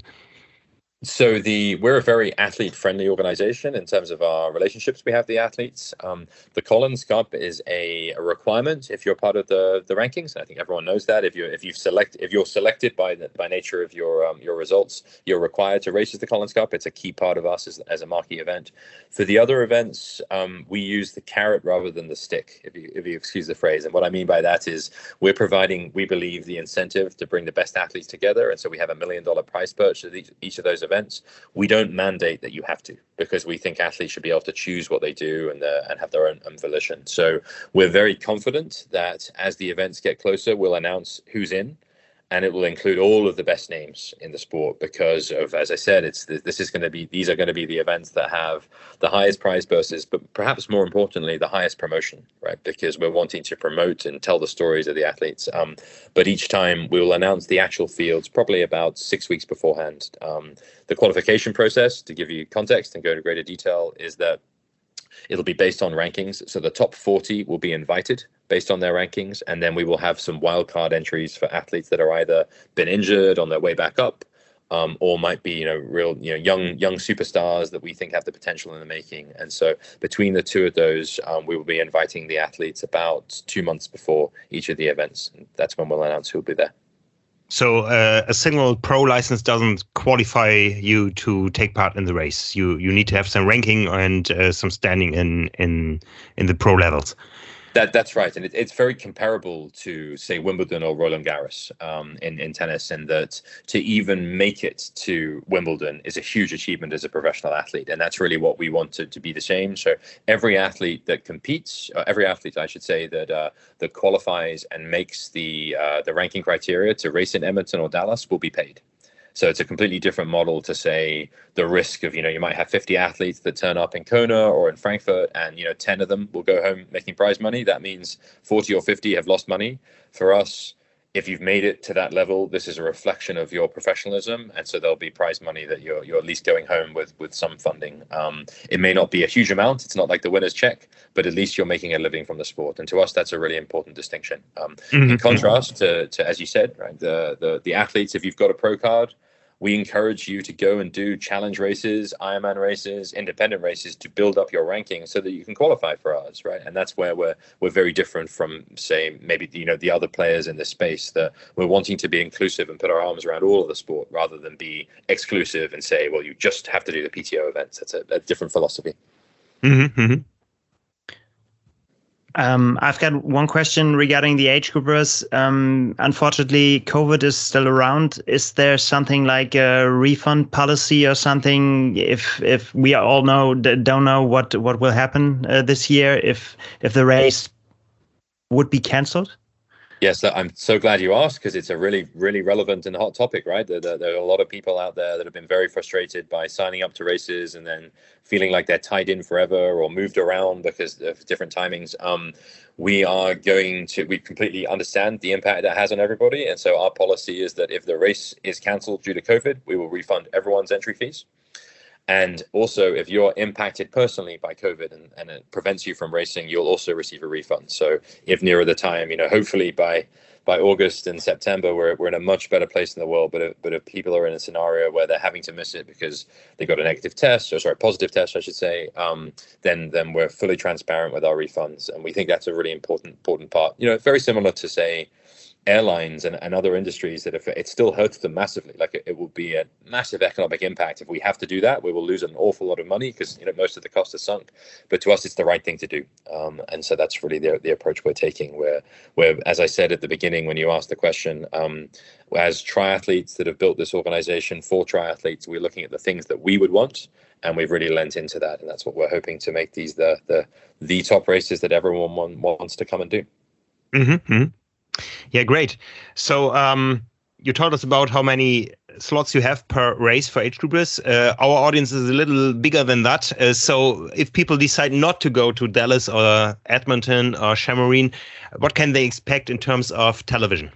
So the we're a very athlete friendly organization in terms of our relationships. We have the athletes. Um, the collins cup is a, a, requirement if you're part of the the rankings. I think everyone knows that. If you if you've select if you're selected by the, by nature of your um, your results you're required to race at the collins cup. It's a key part of us as, as a marquee event. For the other events um, we use the carrot rather than the stick if you if you excuse the phrase. And what i mean by that is we're providing we believe the incentive to bring the best athletes together. And so we have a million dollar prize purchase each, each of those events events. We don't mandate that you have to because we think athletes should be able to choose what they do and, uh, and have their own, own volition. So we're very confident that as the events get closer, we'll announce who's in and it will include all of the best names in the sport because of as i said it's this is going to be these are going to be the events that have the highest prize purses but perhaps more importantly the highest promotion right? Because we're wanting to promote and tell the stories of the athletes. Um, but each time we will announce the actual fields probably about six weeks beforehand. Um, the qualification process to give you context and go into greater detail is that It'll be based on rankings. So the top 40 will be invited based on their rankings. And then we will have some wildcard entries for athletes that are either been injured on their way back up um, or might be you know real you know young young superstars that we think have the potential in the making. And so between the two of those, um, we will be inviting the athletes about two months before each of the events. And that's when we'll announce who will be there. So uh, a single pro license doesn't qualify you to take part in the race. You you need to have some ranking and uh, some standing in in in the pro levels. That that's right, and it, it's very comparable to say Wimbledon or Roland Garros um, in in tennis, and that to even make it to Wimbledon is a huge achievement as a professional athlete, and that's really what we wanted to be the same. So every athlete that competes, uh, every athlete I should say that uh, that qualifies and makes the uh, the ranking criteria to race in Edmonton or Dallas will be paid. So it's a completely different model to say the risk of, you know, you might have 50 athletes that turn up in Kona or in Frankfurt and, you know, 10 of them will go home making prize money. That means 40 or 50 have lost money. For us, if you've made it to that level, this is a reflection of your professionalism, and so there'll be prize money that you're you're at least going home with with some funding. Um, it may not be a huge amount; it's not like the winner's check, but at least you're making a living from the sport. And to us, that's a really important distinction. Um, mm-hmm. In contrast to, to, as you said, right, the the the athletes, if you've got a pro card, we encourage you to go and do challenge races, Ironman races, independent races to build up your ranking so that you can qualify for ours, right? And that's where we're we're very different from say maybe you know the other players in this space that we're wanting to be inclusive and put our arms around all of the sport rather than be exclusive and say, well, you just have to do the PTO events. That's a, a different philosophy. Mm-hmm, mm-hmm. Um, I've got one question regarding the age groupers. Um, unfortunately, COVID is still around. Is there something like a refund policy or something? If if we all know don't know what what will happen uh, this year, if if the race would be cancelled? Yes, I'm so glad you asked because it's a really, really relevant and hot topic, right? There, there, there, are a lot of people out there that have been very frustrated by signing up to races and then feeling like they're tied in forever or moved around because of different timings. Um, we are going to, we completely understand the impact that has on everybody. And so our policy is that if the race is cancelled due to COVID, we will refund everyone's entry fees. And also, if you're impacted personally by COVID and, and it prevents you from racing, you'll also receive a refund. So if nearer the time, you know, hopefully by by August and September, we're, we're in a much better place in the world. But if, but if people are in a scenario where they're having to miss it because they got a negative test, or sorry, positive test, I should say, um, then then we're fully transparent with our refunds, and we think that's a really important important part. You know, very similar to say airlines and, and other industries that if it still hurts them massively like it, it, will be a massive economic impact. If we have to do that we will lose an awful lot of money because you know most of the cost is sunk. But to us it's the right thing to do. Um, and so that's really the, the approach we're taking. Where where as i said at the beginning when you asked the question um, as triathletes that have built this organization for triathletes we're looking at the things that we would want and we've really lent into that. And that's what we're hoping to make these the the the top races that everyone want, wants to come and do. Mm-hmm. Yeah, great. So um, you told us about how many slots you have per race for age groupers. Uh, our audience is a little bigger than that. Uh, so if people decide not to go to Dallas or Edmonton or Chamonix, what can they expect in terms of television?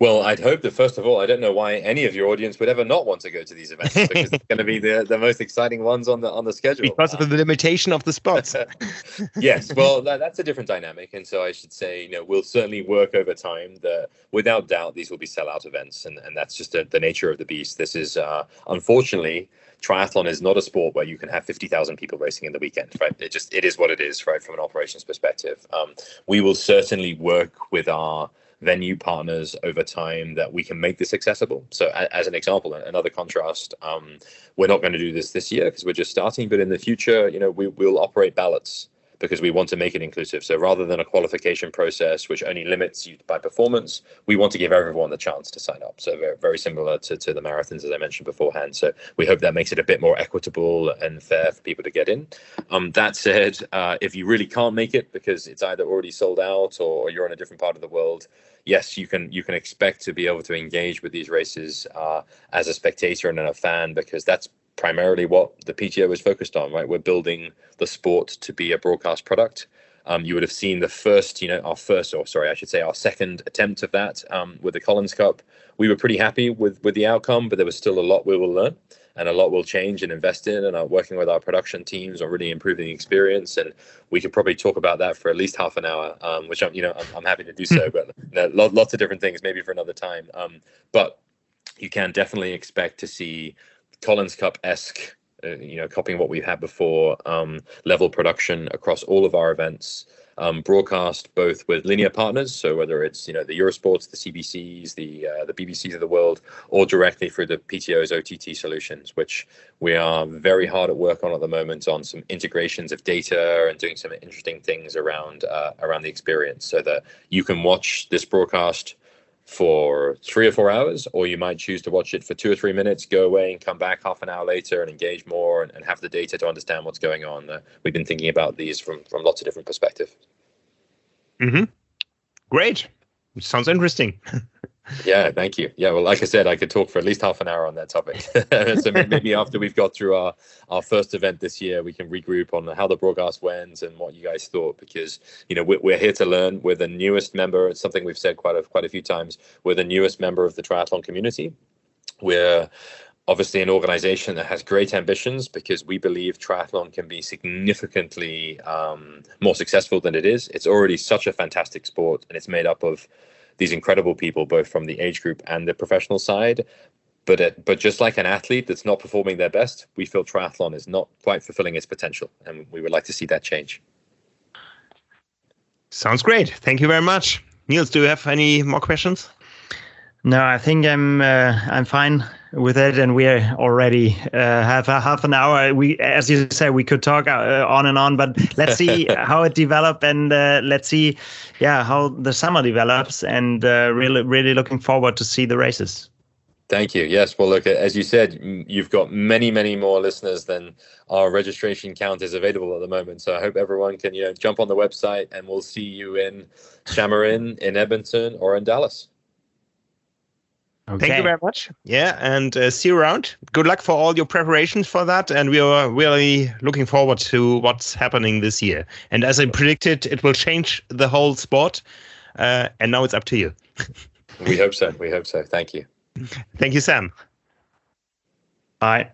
Well, I'd hope that first of all, I don't know why any of your audience would ever not want to go to these events (laughs) because it's going to be the, the most exciting ones on the on the schedule. Because of the limitation of the spots. (laughs) yes, well, that, that's a different dynamic, and so I should say, you know, we'll certainly work over time. That without doubt, these will be sellout events, and and that's just a, the nature of the beast. This is uh, unfortunately triathlon is not a sport where you can have 50,000 people racing in the weekend, right? It just, it is what it is, right? From an operations perspective. Um, we will certainly work with our venue partners over time that we can make this accessible. So, as an example, another contrast, um, we're not going to do this this year because we're just starting, but in the future, you know, we will operate ballots because we want to make it inclusive. So rather than a qualification process which only limits you by performance, we want to give everyone the chance to sign up. So very, very similar to, to the marathons as I mentioned beforehand. So we hope that makes it a bit more equitable and fair for people to get in. Um, that said, uh, if you really can't make it because it's either already sold out or you're in a different part of the world, yes, you can you can expect to be able to engage with these races uh, as a spectator and a fan because that's primarily what the PTO is focused on, right? We're building the sport to be a broadcast product. Um, you would have seen the first, you know, our first, or sorry, I should say, our second attempt of that um, with the Collins Cup. We were pretty happy with with the outcome, but there was still a lot we will learn and a lot will change and invest in. And are working with our production teams on really improving the experience. And we could probably talk about that for at least half an hour, um, which I'm, you know, I'm, I'm, happy to do so. but you know, lots of different things, maybe for another time. Um, but you can definitely expect to see Collins Cup esque, uh, you know, copying what we've had before, um, level production across all of our events. Um, broadcast both with linear partners, so whether it's you know the Eurosports, the CBCs, the uh, the BBCs of the world, or directly through the PTO's OTT solutions, which we are very hard at work on at the moment on some integrations of data and doing some interesting things around uh, around the experience, so that you can watch this broadcast for three or four hours, or you might choose to watch it for two or three minutes, go away and come back half an hour later and engage more and, and have the data to understand what's going on. Uh, we've been thinking about these from from lots of different perspectives. Mm-hmm. Great. Sounds interesting. (laughs) yeah, thank you. Yeah, well, like I said, I could talk for at least half an hour on that topic. (laughs) so maybe after we've got through our our first event this year, we can regroup on how the broadcast went and what you guys thought. Because you know we're, we're here to learn. We're the newest member. It's something we've said quite a quite a few times. We're the newest member of the triathlon community. We're obviously an organization that has great ambitions because we believe triathlon can be significantly um, more successful than it is. It's already such a fantastic sport, and it's made up of these incredible people, both from the age group and the professional side. But it, but just like an athlete that's not performing their best, we feel triathlon is not quite fulfilling its potential, and we would like to see that change. Sounds great. Thank you very much, Niels. Do you have any more questions? No, I think I'm uh, I'm fine with it, and we're already uh, have a half an hour. We, as you said, we could talk uh, on and on, but let's see (laughs) how it develops, and uh, let's see, yeah, how the summer develops, and uh, really, really looking forward to see the races. Thank you. Yes. Well, look, as you said, you've got many, many more listeners than our registration count is available at the moment. So I hope everyone can, you know, jump on the website and we'll see you in Chamarin, in Edmonton, or in Dallas. Okay. Thank you very much. Yeah, and uh, see you around. Good luck for all your preparations for that, and we are really looking forward to what's happening this year. And as I predicted, it will change the whole sport. Uh, and now it's up to you. (laughs) we hope so. We hope so. Thank you. Thank you, Sam. Bye.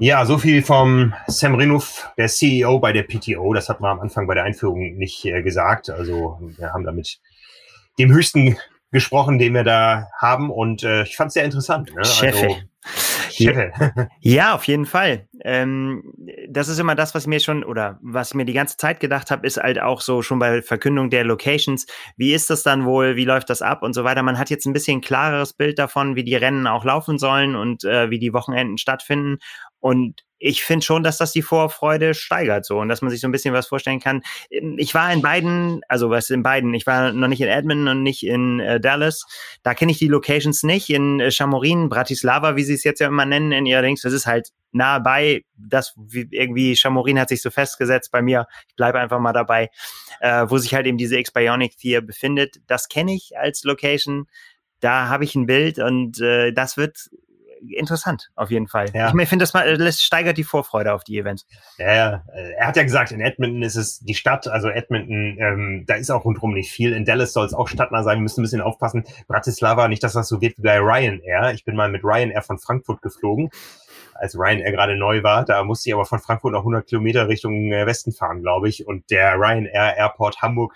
Ja, so viel vom Sam Renouf, der CEO bei der PTO. Das hat man am Anfang bei der Einführung nicht äh, gesagt. Also wir haben damit dem höchsten gesprochen, den wir da haben. Und äh, ich fand es sehr interessant. Ne? Chefe. Also, Chefe. ja, auf jeden Fall. Ähm, das ist immer das, was mir schon oder was mir die ganze Zeit gedacht habe, ist halt auch so schon bei Verkündung der Locations. Wie ist das dann wohl? Wie läuft das ab und so weiter? Man hat jetzt ein bisschen klareres Bild davon, wie die Rennen auch laufen sollen und äh, wie die Wochenenden stattfinden. Und ich finde schon, dass das die Vorfreude steigert so und dass man sich so ein bisschen was vorstellen kann. Ähm, ich war in beiden, also was in beiden, ich war noch nicht in Edmonton und nicht in äh, Dallas. Da kenne ich die Locations nicht. In äh, Chamorin, Bratislava, wie sie es jetzt ja immer nennen in ihrer Dings, das ist halt nah bei, das wie, irgendwie Chamorin hat sich so festgesetzt bei mir. Ich bleibe einfach mal dabei, äh, wo sich halt eben diese X-Bionic 4 befindet. Das kenne ich als Location. Da habe ich ein Bild und äh, das wird interessant, auf jeden Fall. Ja. Ich, ich finde, das mal, das steigert die Vorfreude auf die Events. Ja, ja, er hat ja gesagt, in Edmonton ist es die Stadt, also Edmonton, ähm, da ist auch rundherum nicht viel. In Dallas soll es auch stadtnah sein, wir müssen ein bisschen aufpassen. Bratislava, nicht, dass das so wird wie bei Ryanair. Ich bin mal mit Ryanair von Frankfurt geflogen als Ryanair gerade neu war. Da musste ich aber von Frankfurt noch 100 Kilometer Richtung äh, Westen fahren, glaube ich. Und der Ryanair Airport Hamburg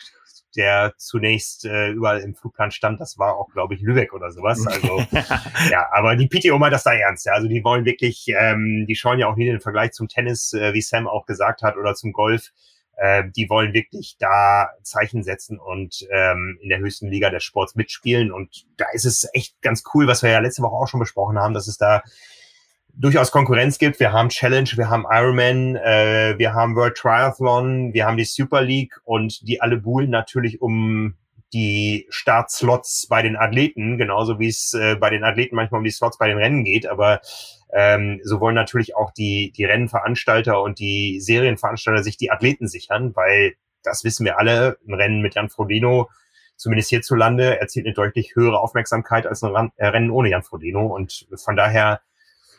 der zunächst äh, überall im Flugplan stand, das war auch, glaube ich, Lübeck oder sowas. Also (laughs) ja, aber die PTO meint das da ernst. Ja. Also die wollen wirklich, ähm, die schauen ja auch nie den Vergleich zum Tennis, äh, wie Sam auch gesagt hat, oder zum Golf. Äh, die wollen wirklich da Zeichen setzen und ähm, in der höchsten Liga des Sports mitspielen. Und da ist es echt ganz cool, was wir ja letzte Woche auch schon besprochen haben, dass es da durchaus Konkurrenz gibt. Wir haben Challenge, wir haben Ironman, äh, wir haben World Triathlon, wir haben die Super League und die alle buhlen natürlich um die Startslots bei den Athleten, genauso wie es äh, bei den Athleten manchmal um die Slots bei den Rennen geht. Aber ähm, so wollen natürlich auch die, die Rennenveranstalter und die Serienveranstalter sich die Athleten sichern, weil das wissen wir alle, ein Rennen mit Jan Frodeno, zumindest hierzulande, erzielt eine deutlich höhere Aufmerksamkeit als ein Rennen ohne Jan Frodeno. Und von daher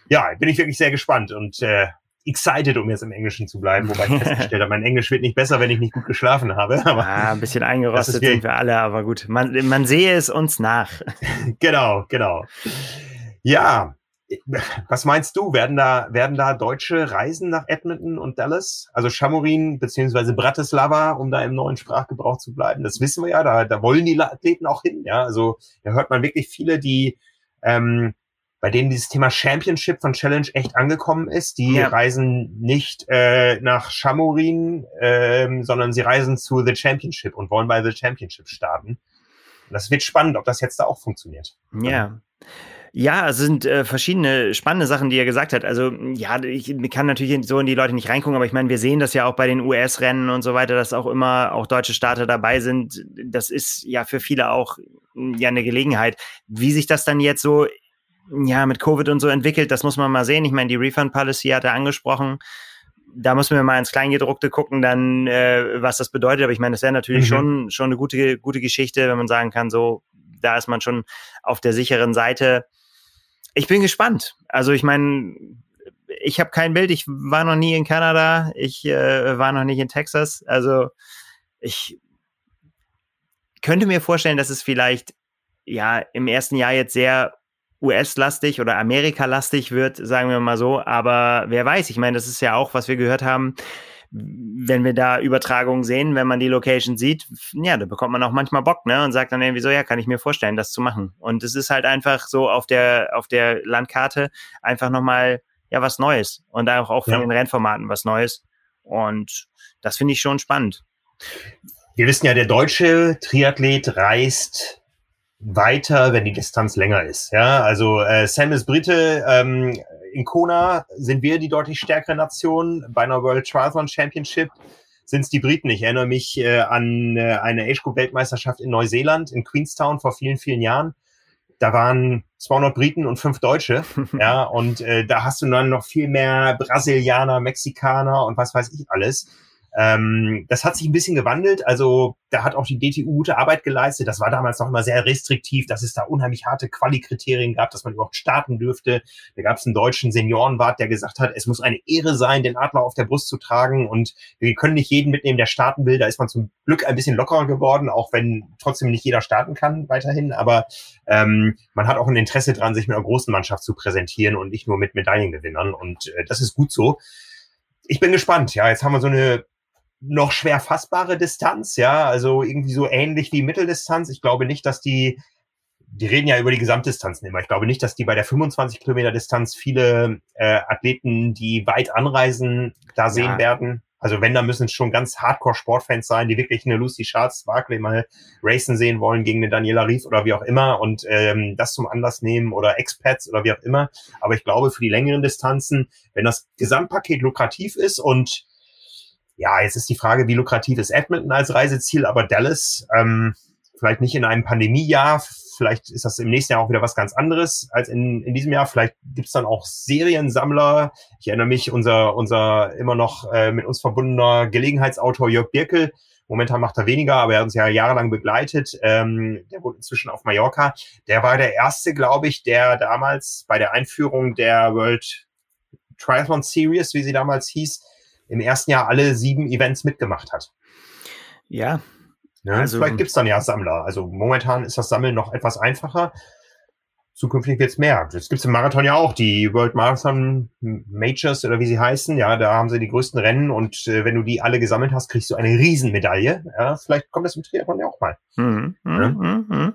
ja, bin ich wirklich sehr gespannt und äh, excited, um jetzt im Englischen zu bleiben, wobei ich (laughs) festgestellt habe, mein Englisch wird nicht besser, wenn ich nicht gut geschlafen habe. (laughs) Aber ja, ein bisschen eingerostet sind wir alle, aber gut, man, man sehe es uns nach. (laughs) genau, genau. Ja, was meinst du? Werden da, werden da Deutsche reisen nach Edmonton und Dallas? Also Chamorin beziehungsweise Bratislava, um da im neuen Sprachgebrauch zu bleiben. Das wissen wir ja, da, da wollen die Athleten auch hin. Ja, also da hört man wirklich viele, die ähm, bei denen dieses Thema Championship von Challenge echt angekommen ist. Die ja. reisen nicht äh, nach Chamorin, ähm, sondern sie reisen zu The Championship und wollen bei The Championship starten. Und das wird spannend, ob das jetzt da auch funktioniert. Ja. Ja, es sind äh, verschiedene spannende Sachen, die er gesagt hat. Also ja, ich kann natürlich so in die Leute nicht reingucken, aber ich meine, wir sehen das ja auch bei den US-Rennen und so weiter, dass auch immer auch deutsche Starter dabei sind. Das ist ja für viele auch ja eine Gelegenheit. Wie sich das dann jetzt so ja, mit Covid und so entwickelt, das muss man mal sehen. Ich meine, die Refund Policy hat er angesprochen. Da müssen wir mal ins Kleingedruckte gucken, dann, äh, was das bedeutet. Aber ich meine, das wäre natürlich mhm. schon, schon eine gute, gute Geschichte, wenn man sagen kann, so, da ist man schon auf der sicheren Seite. Ich bin gespannt. Also ich meine, ich habe kein Bild. Ich war noch nie in Kanada. Ich äh, war noch nicht in Texas. Also ich könnte mir vorstellen, dass es vielleicht ja im ersten Jahr jetzt sehr US-lastig oder Amerika-lastig wird, sagen wir mal so. Aber wer weiß, ich meine, das ist ja auch, was wir gehört haben, wenn wir da Übertragungen sehen, wenn man die Location sieht, ja, da bekommt man auch manchmal Bock, ne? Und sagt dann irgendwie so, ja, kann ich mir vorstellen, das zu machen. Und es ist halt einfach so auf der, auf der Landkarte einfach nochmal, ja, was Neues. Und auch, auch von ja. den Rennformaten was Neues. Und das finde ich schon spannend. Wir wissen ja, der deutsche Triathlet reist weiter, wenn die Distanz länger ist. Ja, also äh, Sam ist Brite. Ähm, in Kona sind wir die deutlich stärkere Nation. Bei einer World Triathlon Championship sind es die Briten. Ich erinnere mich äh, an äh, eine Age Group Weltmeisterschaft in Neuseeland, in Queenstown vor vielen, vielen Jahren. Da waren 200 Briten und fünf Deutsche, (laughs) ja, und äh, da hast du dann noch viel mehr Brasilianer, Mexikaner und was weiß ich alles. Ähm, das hat sich ein bisschen gewandelt. Also da hat auch die DTU gute Arbeit geleistet. Das war damals noch immer sehr restriktiv, dass es da unheimlich harte Quali-Kriterien gab, dass man überhaupt starten dürfte. Da gab es einen deutschen Seniorenwart, der gesagt hat, es muss eine Ehre sein, den Adler auf der Brust zu tragen und wir können nicht jeden mitnehmen, der starten will. Da ist man zum Glück ein bisschen lockerer geworden, auch wenn trotzdem nicht jeder starten kann weiterhin. Aber ähm, man hat auch ein Interesse dran, sich mit einer großen Mannschaft zu präsentieren und nicht nur mit Medaillengewinnern. Und äh, das ist gut so. Ich bin gespannt. Ja, jetzt haben wir so eine noch schwer fassbare Distanz, ja, also irgendwie so ähnlich wie Mitteldistanz. Ich glaube nicht, dass die, die reden ja über die Gesamtdistanzen immer. Ich glaube nicht, dass die bei der 25 Kilometer Distanz viele äh, Athleten, die weit anreisen, da sehen ja. werden. Also wenn, da müssen es schon ganz Hardcore-Sportfans sein, die wirklich eine Lucy Charles Barkley mal racen sehen wollen gegen eine Daniela Rief oder wie auch immer und ähm, das zum Anlass nehmen oder Expats oder wie auch immer. Aber ich glaube, für die längeren Distanzen, wenn das Gesamtpaket lukrativ ist und ja, jetzt ist die Frage, wie lukrativ ist Edmonton als Reiseziel, aber Dallas, ähm, vielleicht nicht in einem Pandemiejahr, vielleicht ist das im nächsten Jahr auch wieder was ganz anderes als in, in diesem Jahr. Vielleicht gibt's dann auch Seriensammler. Ich erinnere mich, unser, unser immer noch äh, mit uns verbundener Gelegenheitsautor Jörg Birkel, momentan macht er weniger, aber er hat uns ja jahrelang begleitet. Ähm, der wohnt inzwischen auf Mallorca. Der war der erste, glaube ich, der damals bei der Einführung der World Triathlon Series, wie sie damals hieß, im ersten Jahr alle sieben Events mitgemacht hat. Ja. ja also, vielleicht gibt's dann ja Sammler. Also momentan ist das Sammeln noch etwas einfacher. Zukünftig wird's mehr. Das gibt's im Marathon ja auch, die World Marathon Majors oder wie sie heißen. Ja, da haben sie die größten Rennen und äh, wenn du die alle gesammelt hast, kriegst du eine Riesenmedaille. Ja, vielleicht kommt das im Triathlon ja auch mal. Mhm, ja, mhm, mhm.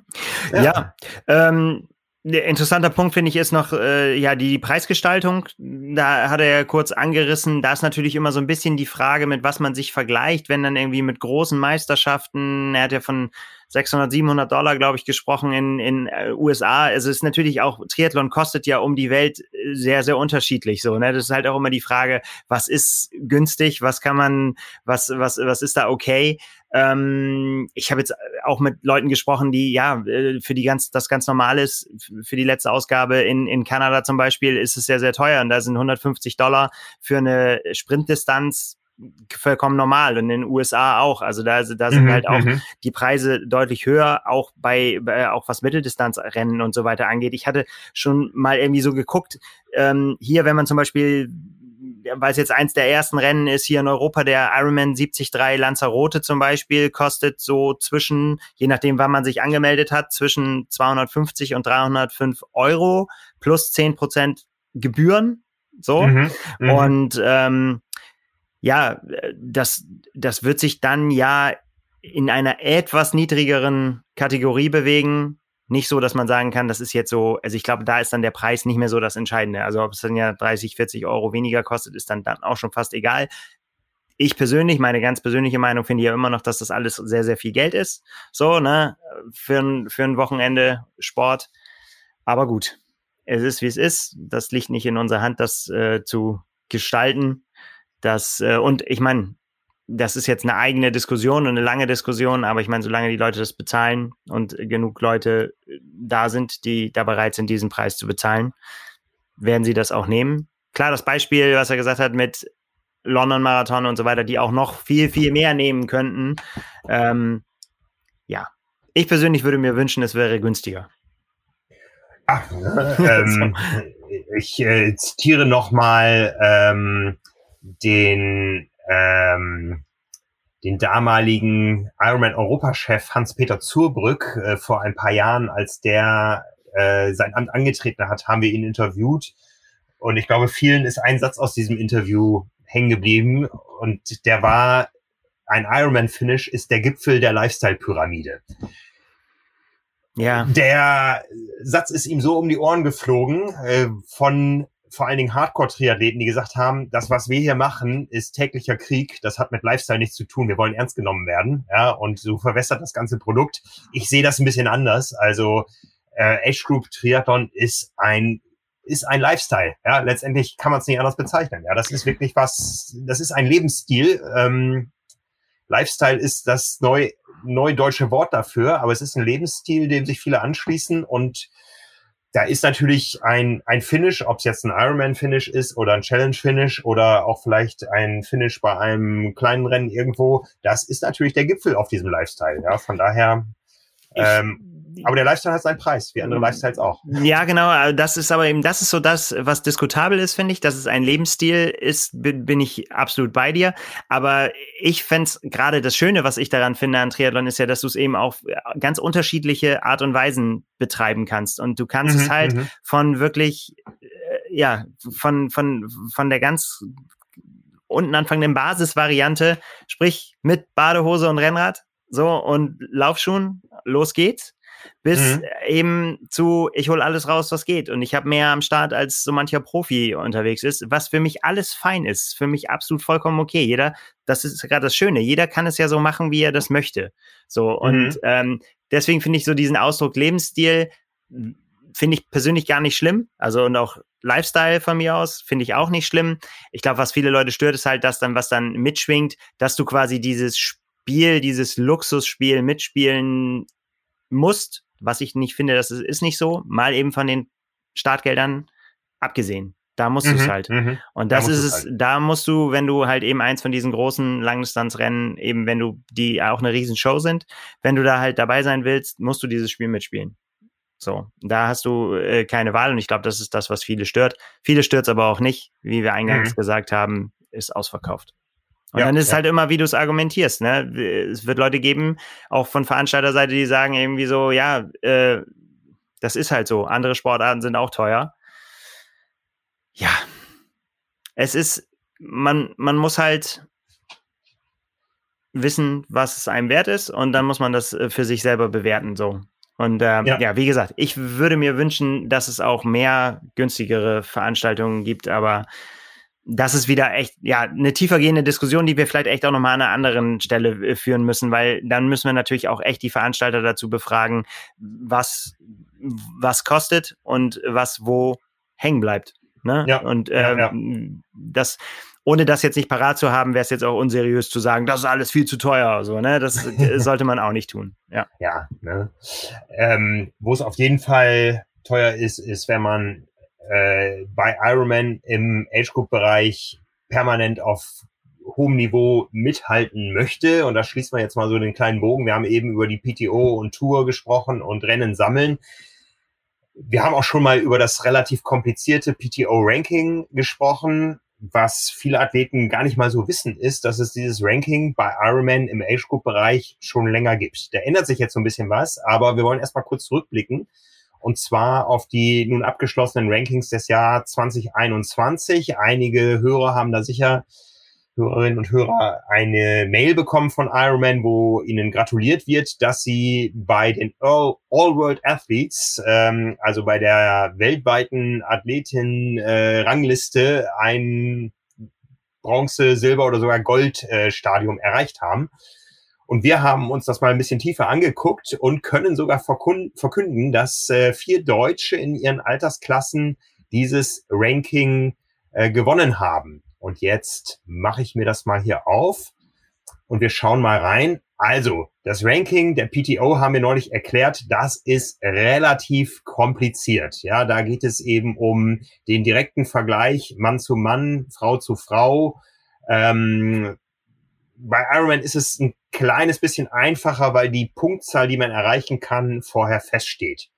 ja. ja ähm, interessanter Punkt finde ich ist noch äh, ja die Preisgestaltung. Da hat er ja kurz angerissen. Da ist natürlich immer so ein bisschen die Frage, mit was man sich vergleicht, wenn dann irgendwie mit großen Meisterschaften. Er hat ja von 600, 700 Dollar, glaube ich, gesprochen in in äh, USA. Also es ist natürlich auch Triathlon kostet ja um die Welt äh, sehr sehr unterschiedlich so. Ne, das ist halt auch immer die Frage, was ist günstig, was kann man, was was was ist da okay. Ähm, ich habe jetzt auch mit Leuten gesprochen, die ja äh, für die ganz das ganz normal ist. Für die letzte Ausgabe in in Kanada zum Beispiel ist es sehr sehr teuer und da sind 150 Dollar für eine Sprintdistanz vollkommen normal und in den USA auch. Also da, da sind mhm, halt auch mhm. die Preise deutlich höher, auch bei, bei auch was Mitteldistanzrennen und so weiter angeht. Ich hatte schon mal irgendwie so geguckt, ähm, hier, wenn man zum Beispiel weil es jetzt eins der ersten Rennen ist hier in Europa, der Ironman 73 Lanzarote zum Beispiel, kostet so zwischen, je nachdem, wann man sich angemeldet hat, zwischen 250 und 305 Euro plus 10 Prozent Gebühren. So. Mhm, mhm, und ähm, ja, das, das wird sich dann ja in einer etwas niedrigeren Kategorie bewegen. Nicht so, dass man sagen kann, das ist jetzt so, also ich glaube, da ist dann der Preis nicht mehr so das Entscheidende. Also ob es dann ja 30, 40 Euro weniger kostet, ist dann, dann auch schon fast egal. Ich persönlich, meine ganz persönliche Meinung finde ja immer noch, dass das alles sehr, sehr viel Geld ist. So, ne, für ein, für ein Wochenende Sport. Aber gut, es ist, wie es ist. Das liegt nicht in unserer Hand, das äh, zu gestalten. Das, äh, und ich meine, das ist jetzt eine eigene Diskussion und eine lange Diskussion, aber ich meine, solange die Leute das bezahlen und genug Leute äh, da sind, die da bereit sind, diesen Preis zu bezahlen, werden sie das auch nehmen. Klar, das Beispiel, was er gesagt hat mit London Marathon und so weiter, die auch noch viel, viel mehr nehmen könnten. Ähm, ja, ich persönlich würde mir wünschen, es wäre günstiger. Ach, (laughs) ähm, ich äh, zitiere nochmal ähm, den, ähm, den damaligen Ironman-Europachef Hans-Peter Zurbrück äh, vor ein paar Jahren, als der äh, sein Amt angetreten hat, haben wir ihn interviewt. Und ich glaube, vielen ist ein Satz aus diesem Interview hängen geblieben. Und der war, ein Ironman-Finish ist der Gipfel der Lifestyle-Pyramide. Ja. Der Satz ist ihm so um die Ohren geflogen äh, von vor allen Dingen Hardcore-Triathleten, die gesagt haben, das, was wir hier machen, ist täglicher Krieg, das hat mit Lifestyle nichts zu tun, wir wollen ernst genommen werden, ja, und so verwässert das ganze Produkt. Ich sehe das ein bisschen anders, also äh, Age Group Triathlon ist ein ist ein Lifestyle, ja, letztendlich kann man es nicht anders bezeichnen, ja, das ist wirklich was, das ist ein Lebensstil, ähm, Lifestyle ist das neu, neu deutsche Wort dafür, aber es ist ein Lebensstil, dem sich viele anschließen und da ist natürlich ein, ein Finish, ob es jetzt ein Ironman-Finish ist oder ein Challenge-Finish oder auch vielleicht ein Finish bei einem kleinen Rennen irgendwo, das ist natürlich der Gipfel auf diesem Lifestyle. Ja, von daher. Ähm, aber der Lifestyle hat seinen Preis, wie andere Lifestyles auch. Ja, genau. Das ist aber eben, das ist so das, was diskutabel ist, finde ich. Dass es ein Lebensstil ist, bin, ich absolut bei dir. Aber ich fände gerade das Schöne, was ich daran finde an Triathlon, ist ja, dass du es eben auf ganz unterschiedliche Art und Weisen betreiben kannst. Und du kannst mhm, es halt mhm. von wirklich, äh, ja, von, von, von der ganz unten anfangenden Basisvariante, sprich mit Badehose und Rennrad, so und Laufschuhen, los geht's bis mhm. eben zu, ich hole alles raus, was geht. Und ich habe mehr am Start, als so mancher Profi unterwegs ist, was für mich alles fein ist, für mich absolut vollkommen okay. Jeder, das ist gerade das Schöne, jeder kann es ja so machen, wie er das möchte. So, und mhm. ähm, deswegen finde ich so diesen Ausdruck Lebensstil, finde ich persönlich gar nicht schlimm. Also und auch Lifestyle von mir aus finde ich auch nicht schlimm. Ich glaube, was viele Leute stört, ist halt, dass dann, was dann mitschwingt, dass du quasi dieses Spiel, dieses Luxusspiel mitspielen musst, was ich nicht finde, das ist, nicht so, mal eben von den Startgeldern abgesehen. Da musst mhm, du es halt. Mhm. Und das da ist es, halt. da musst du, wenn du halt eben eins von diesen großen Langdistanzrennen, eben wenn du, die auch eine riesen Show sind, wenn du da halt dabei sein willst, musst du dieses Spiel mitspielen. So, da hast du äh, keine Wahl und ich glaube, das ist das, was viele stört. Viele stört es aber auch nicht, wie wir eingangs mhm. gesagt haben, ist ausverkauft. Und ja, dann ist es ja. halt immer, wie du es argumentierst. Ne? Es wird Leute geben, auch von Veranstalterseite, die sagen irgendwie so, ja, äh, das ist halt so. Andere Sportarten sind auch teuer. Ja, es ist, man, man muss halt wissen, was es einem wert ist und dann muss man das äh, für sich selber bewerten so. Und ähm, ja. ja. wie gesagt, ich würde mir wünschen, dass es auch mehr günstigere Veranstaltungen gibt, aber das ist wieder echt, ja, eine tiefergehende Diskussion, die wir vielleicht echt auch nochmal an einer anderen Stelle äh, führen müssen, weil dann müssen wir natürlich auch echt die Veranstalter dazu befragen, was, was kostet und was wo hängen bleibt. Ne? Ja, und äh, ja, ja. das, ohne das jetzt nicht parat zu haben, wäre es jetzt auch unseriös zu sagen, das ist alles viel zu teuer. So, ne? Das (laughs) sollte man auch nicht tun. Ja, ja ne? ähm, wo es auf jeden Fall teuer ist, ist, wenn man äh, bei Ironman im Age Group Bereich permanent auf hohem Niveau mithalten möchte. Und da schließt man jetzt mal so den kleinen Bogen. Wir haben eben über die PTO und Tour gesprochen und Rennen sammeln. Wir haben auch schon mal über das relativ komplizierte PTO-Ranking gesprochen. Was viele Athleten gar nicht mal so wissen, ist, dass es dieses Ranking bei Ironman im Age Group Bereich schon länger gibt. Da ändert sich jetzt so ein bisschen was, aber wir wollen erstmal kurz zurückblicken und zwar auf die nun abgeschlossenen Rankings des Jahr 2021. Einige Hörer haben da sicher Hörerinnen und Hörer eine Mail bekommen von Ironman, wo ihnen gratuliert wird, dass sie bei den All, World Athletes, ähm, also bei der weltweiten Athletin-Rangliste, äh, ein Bronze, Silber oder sogar Gold-Stadium äh, erreicht haben. Und wir haben uns das mal ein bisschen tiefer angeguckt und können sogar verkünden, dass äh, vier Deutsche in ihren Altersklassen dieses Ranking äh, gewonnen haben. Und jetzt mache ich mir das mal hier auf und wir schauen mal rein. Also, das Ranking der PTO haben wir neulich erklärt, das ist relativ kompliziert. Ja, da geht es eben um den direkten Vergleich Mann zu Mann, Frau zu Frau. Ähm, bei Ironman ist es ein kleines bisschen einfacher, weil die Punktzahl, die man erreichen kann, vorher feststeht.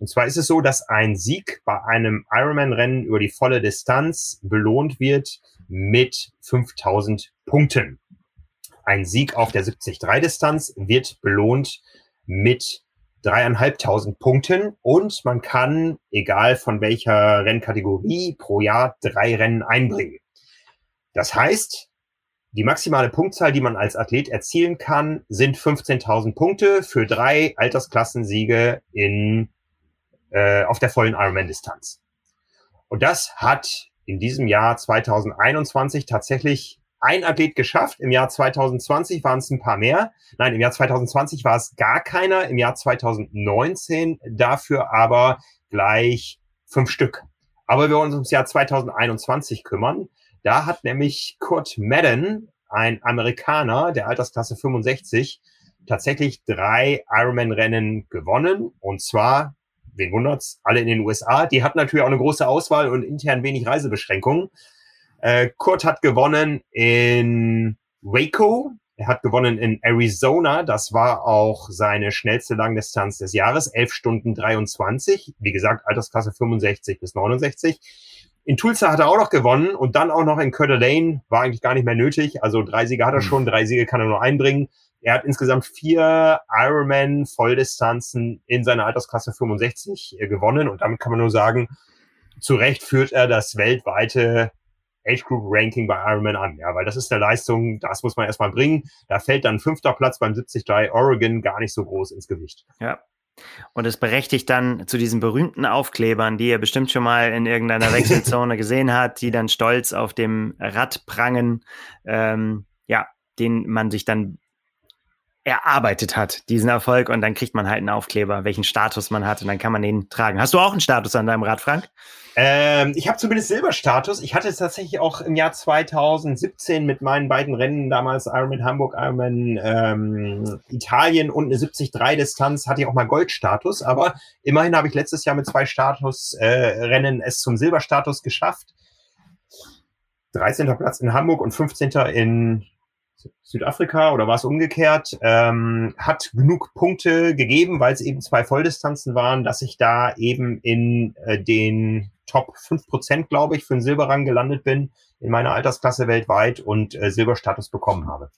Und zwar ist es so, dass ein Sieg bei einem Ironman-Rennen über die volle Distanz belohnt wird mit 5000 Punkten. Ein Sieg auf der 73-Distanz wird belohnt mit dreieinhalbtausend Punkten und man kann, egal von welcher Rennkategorie, pro Jahr drei Rennen einbringen. Das heißt, die maximale Punktzahl, die man als Athlet erzielen kann, sind 15.000 Punkte für drei Altersklassensiege in, äh, auf der vollen Ironman-Distanz. Und das hat in diesem Jahr 2021 tatsächlich ein Athlet geschafft. Im Jahr 2020 waren es ein paar mehr. Nein, im Jahr 2020 war es gar keiner. Im Jahr 2019 dafür aber gleich fünf Stück. Aber wir wollen uns ums Jahr 2021 kümmern. Da hat nämlich Kurt Madden ein Amerikaner der Altersklasse 65 tatsächlich drei Ironman-Rennen gewonnen. Und zwar, wen wundert's, alle in den USA. Die hatten natürlich auch eine große Auswahl und intern wenig Reisebeschränkungen. Äh, Kurt hat gewonnen in Waco. Er hat gewonnen in Arizona. Das war auch seine schnellste Langdistanz des Jahres. 11 Stunden 23. Wie gesagt, Altersklasse 65 bis 69. In Tulsa hat er auch noch gewonnen und dann auch noch in Coeur d'Alene. War eigentlich gar nicht mehr nötig. Also drei Siege hat er hm. schon. Drei Siege kann er nur einbringen. Er hat insgesamt vier Ironman Volldistanzen in seiner Altersklasse 65 äh, gewonnen und damit kann man nur sagen, zu Recht führt er das weltweite Age Group Ranking bei Ironman an, ja, weil das ist eine Leistung, das muss man erstmal bringen. Da fällt dann fünfter Platz beim 73 Oregon gar nicht so groß ins Gewicht. Ja. Und es berechtigt dann zu diesen berühmten Aufklebern, die er bestimmt schon mal in irgendeiner Wechselzone (laughs) gesehen hat, die dann stolz auf dem Rad prangen, ähm, ja, den man sich dann erarbeitet hat, diesen Erfolg, und dann kriegt man halt einen Aufkleber, welchen Status man hat, und dann kann man den tragen. Hast du auch einen Status an deinem Rad, Frank? Ähm, ich habe zumindest Silberstatus. Ich hatte es tatsächlich auch im Jahr 2017 mit meinen beiden Rennen, damals Ironman Hamburg, Ironman ähm, Italien und eine 73-Distanz, hatte ich auch mal Goldstatus, aber immerhin habe ich letztes Jahr mit zwei Statusrennen äh, es zum Silberstatus geschafft. 13. Platz in Hamburg und 15. in Südafrika oder war es umgekehrt, ähm, hat genug Punkte gegeben, weil es eben zwei Volldistanzen waren, dass ich da eben in äh, den Top 5%, glaube ich, für den Silberrang gelandet bin in meiner Altersklasse weltweit und äh, Silberstatus bekommen habe.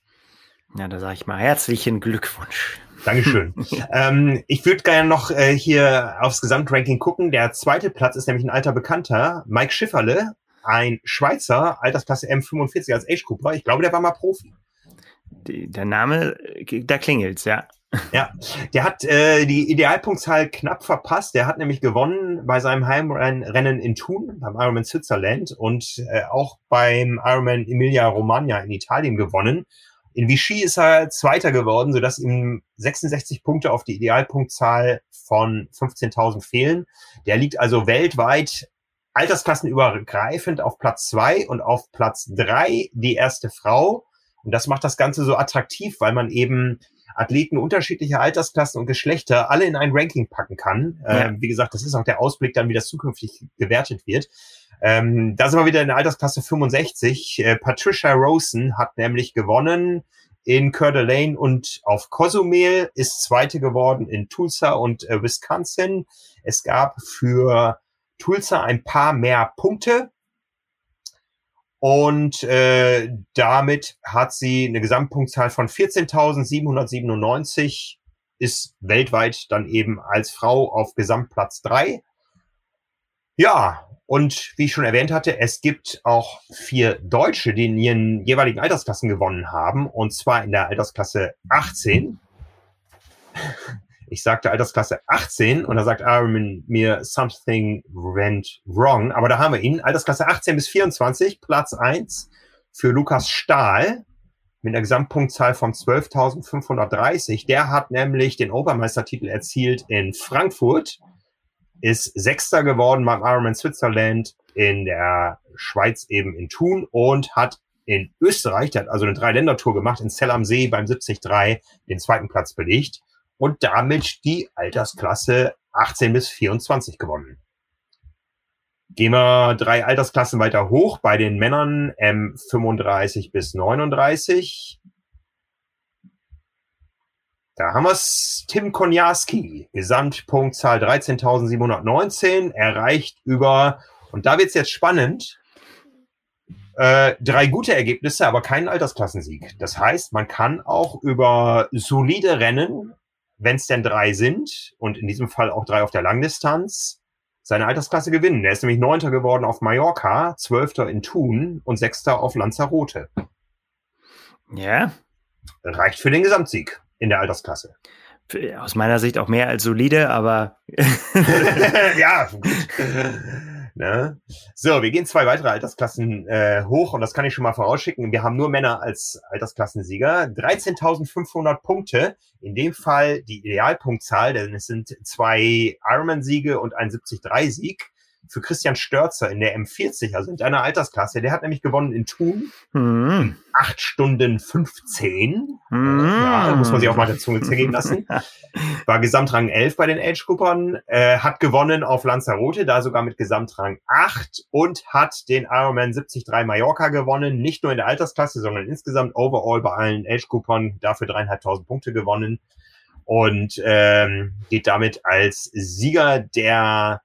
Ja, da sage ich mal herzlichen Glückwunsch. Dankeschön. (laughs) ähm, ich würde gerne noch äh, hier aufs Gesamtranking gucken. Der zweite Platz ist nämlich ein alter Bekannter, Mike Schifferle, ein Schweizer, Altersklasse M45 als Age-Cooper. Ich glaube, der war mal Profi der Name, da klingelt's, ja. Ja, der hat äh, die Idealpunktzahl knapp verpasst. Der hat nämlich gewonnen bei seinem Heimrennen in Thun, beim Ironman Switzerland und äh, auch beim Ironman Emilia Romagna in Italien gewonnen. In Vichy ist er Zweiter geworden, sodass ihm 66 Punkte auf die Idealpunktzahl von 15.000 fehlen. Der liegt also weltweit altersklassenübergreifend auf Platz zwei und auf Platz drei die erste Frau und das macht das Ganze so attraktiv, weil man eben Athleten unterschiedlicher Altersklassen und Geschlechter alle in ein Ranking packen kann. Ja. Ähm, wie gesagt, das ist auch der Ausblick dann, wie das zukünftig gewertet wird. Ähm, da sind wir wieder in der Altersklasse 65. Äh, Patricia Rosen hat nämlich gewonnen in Coeur d'Alene und auf Cozumel, ist Zweite geworden in Tulsa und äh, Wisconsin. Es gab für Tulsa ein paar mehr Punkte. Und äh, damit hat sie eine Gesamtpunktzahl von 14.797, ist weltweit dann eben als Frau auf Gesamtplatz drei. Ja, und wie ich schon erwähnt hatte, es gibt auch vier Deutsche, die in ihren jeweiligen Altersklassen gewonnen haben, und zwar in der Altersklasse 18 ich sagte Altersklasse 18 und da sagt Aaron mir something went wrong. Aber da haben wir ihn. Altersklasse 18 bis 24, Platz 1 für Lukas Stahl mit einer Gesamtpunktzahl von 12.530. Der hat nämlich den Obermeistertitel erzielt in Frankfurt, ist Sechster geworden beim Ironman Switzerland in der Schweiz eben in Thun und hat in Österreich, der hat also eine Dreiländertour gemacht, in Zell am See beim 73 den zweiten Platz belegt und damit die Altersklasse 18 bis 24 gewonnen. Gehen wir drei Altersklassen weiter hoch bei den Männern M35 bis 39. Da haben wir's Tim Konjaski, Gesamtpunktzahl 13.719, erreicht über, und da wird's jetzt spannend, äh, drei gute Ergebnisse, aber keinen Altersklassensieg. Das heißt, man kann auch über solide Rennen wenn es denn drei sind und in diesem Fall auch drei auf der Langdistanz, seine Altersklasse gewinnen. Er ist nämlich Neunter geworden auf Mallorca, Zwölfter in Thun und Sechster auf Lanzarote. Ja. Reicht für den Gesamtsieg in der Altersklasse. Aus meiner Sicht auch mehr als solide, aber. (laughs) ja, gut. (laughs) Ne? So, wir gehen zwei weitere Altersklassen äh, hoch und das kann ich schon mal vorausschicken. Wir haben nur Männer als Altersklassensieger. 13.500 Punkte. In dem Fall die Idealpunktzahl, denn es sind zwei Ironman-Siege und ein 73-Sieg. Für Christian Störzer in der M40, also in deiner Altersklasse. Der hat nämlich gewonnen in Thun. Mhm. 8 Stunden 15. Mhm. Ja, da muss man sich auch mal der Zunge zergehen lassen. (laughs) War Gesamtrang 11 bei den Age-Gruppern, äh, hat gewonnen auf Lanzarote, da sogar mit Gesamtrang 8 und hat den Ironman 73 Mallorca gewonnen. Nicht nur in der Altersklasse, sondern insgesamt overall bei allen Age-Gruppern dafür dreieinhalbtausend Punkte gewonnen und ähm, geht damit als Sieger der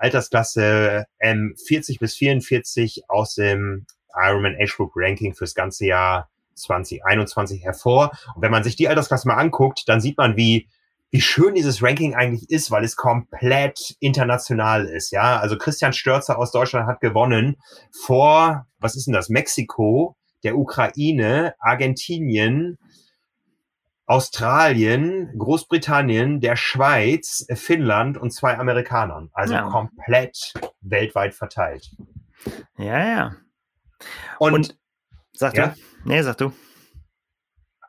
Altersklasse M40 bis 44 aus dem Ironman Age Group Ranking fürs ganze Jahr 2021 hervor. Und wenn man sich die Altersklasse mal anguckt, dann sieht man, wie wie schön dieses Ranking eigentlich ist, weil es komplett international ist. Ja, also Christian Störzer aus Deutschland hat gewonnen vor, was ist denn das? Mexiko, der Ukraine, Argentinien, Australien, Großbritannien, der Schweiz, Finnland und zwei Amerikanern. Also ja. komplett weltweit verteilt. Ja, ja. Und, und sag ja? du? Nee, sag du.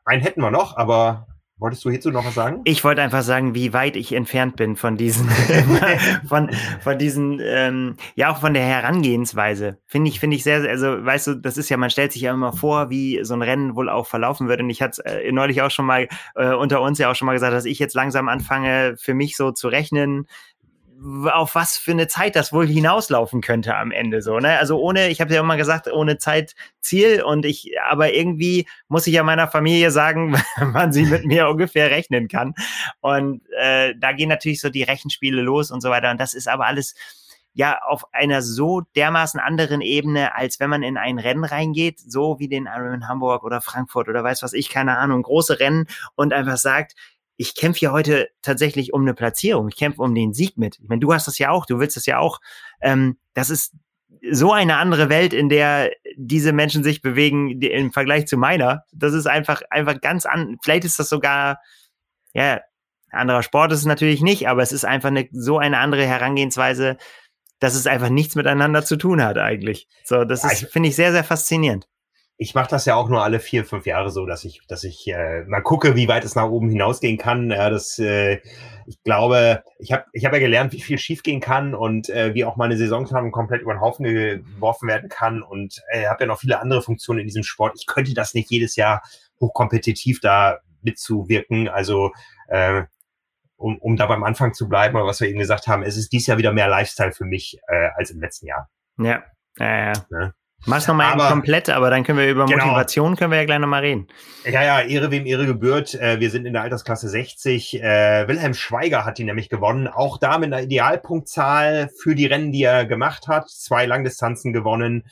Einen hätten wir noch, aber Wolltest du hierzu noch was sagen? Ich wollte einfach sagen, wie weit ich entfernt bin von diesen, (laughs) von, von diesen, ähm, ja auch von der Herangehensweise. Finde ich, finde ich sehr, also weißt du, das ist ja, man stellt sich ja immer vor, wie so ein Rennen wohl auch verlaufen wird. Und ich hatte äh, neulich auch schon mal äh, unter uns ja auch schon mal gesagt, dass ich jetzt langsam anfange, für mich so zu rechnen, auf was für eine Zeit das wohl hinauslaufen könnte am Ende so, ne? Also ohne, ich habe ja immer gesagt, ohne Zeitziel und ich, aber irgendwie muss ich ja meiner Familie sagen, (laughs) wann sie mit mir ungefähr rechnen kann. Und äh, da gehen natürlich so die Rechenspiele los und so weiter. Und das ist aber alles ja auf einer so dermaßen anderen Ebene, als wenn man in ein Rennen reingeht, so wie den Ironman Hamburg oder Frankfurt oder weiß was ich, keine Ahnung, große Rennen und einfach sagt, ich kämpfe ja heute tatsächlich um eine Platzierung. Ich kämpfe um den Sieg mit. Ich meine, du hast das ja auch, du willst das ja auch. Ähm, das ist so eine andere Welt, in der diese Menschen sich bewegen im Vergleich zu meiner. Das ist einfach, einfach ganz an. Vielleicht ist das sogar, ja, anderer Sport ist es natürlich nicht, aber es ist einfach eine, so eine andere Herangehensweise, dass es einfach nichts miteinander zu tun hat eigentlich. So, das ist, finde ich, sehr, sehr faszinierend ich mache das ja auch nur alle vier, fünf Jahre so, dass ich, dass ich äh, mal gucke, wie weit es nach oben hinausgehen kann. Ja, das, äh, ich glaube, ich habe ich hab ja gelernt, wie viel schiefgehen kann und äh, wie auch meine Saisonplanung komplett über den Haufen geworfen werden kann und äh, habe ja noch viele andere Funktionen in diesem Sport. Ich könnte das nicht jedes Jahr hochkompetitiv da mitzuwirken. Also äh, um, um da beim Anfang zu bleiben, oder was wir eben gesagt haben, es ist dies Jahr wieder mehr Lifestyle für mich äh, als im letzten Jahr. Ja, ja, ja. Ne? Mach's nochmal komplett, aber dann können wir über genau. Motivation können wir ja gleich nochmal reden. Ja, ja, Ehre wem Ehre gebührt. Äh, wir sind in der Altersklasse 60. Äh, Wilhelm Schweiger hat die nämlich gewonnen. Auch da mit einer Idealpunktzahl für die Rennen, die er gemacht hat. Zwei Langdistanzen gewonnen.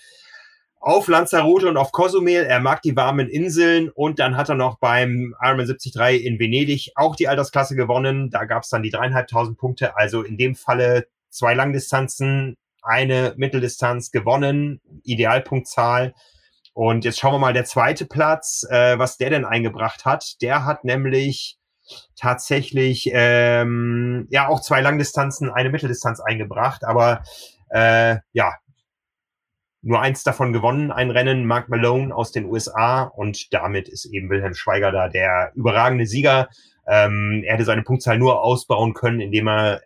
Auf Lanzarote und auf Cozumel. Er mag die warmen Inseln. Und dann hat er noch beim Ironman 73 in Venedig auch die Altersklasse gewonnen. Da gab's dann die dreieinhalbtausend Punkte. Also in dem Falle zwei Langdistanzen, eine Mitteldistanz gewonnen, Idealpunktzahl. Und jetzt schauen wir mal der zweite Platz, äh, was der denn eingebracht hat. Der hat nämlich tatsächlich ähm, ja auch zwei Langdistanzen, eine Mitteldistanz eingebracht, aber äh, ja, nur eins davon gewonnen, ein Rennen, Mark Malone aus den USA und damit ist eben Wilhelm Schweiger da der überragende Sieger. Ähm, er hätte seine Punktzahl nur ausbauen können, indem er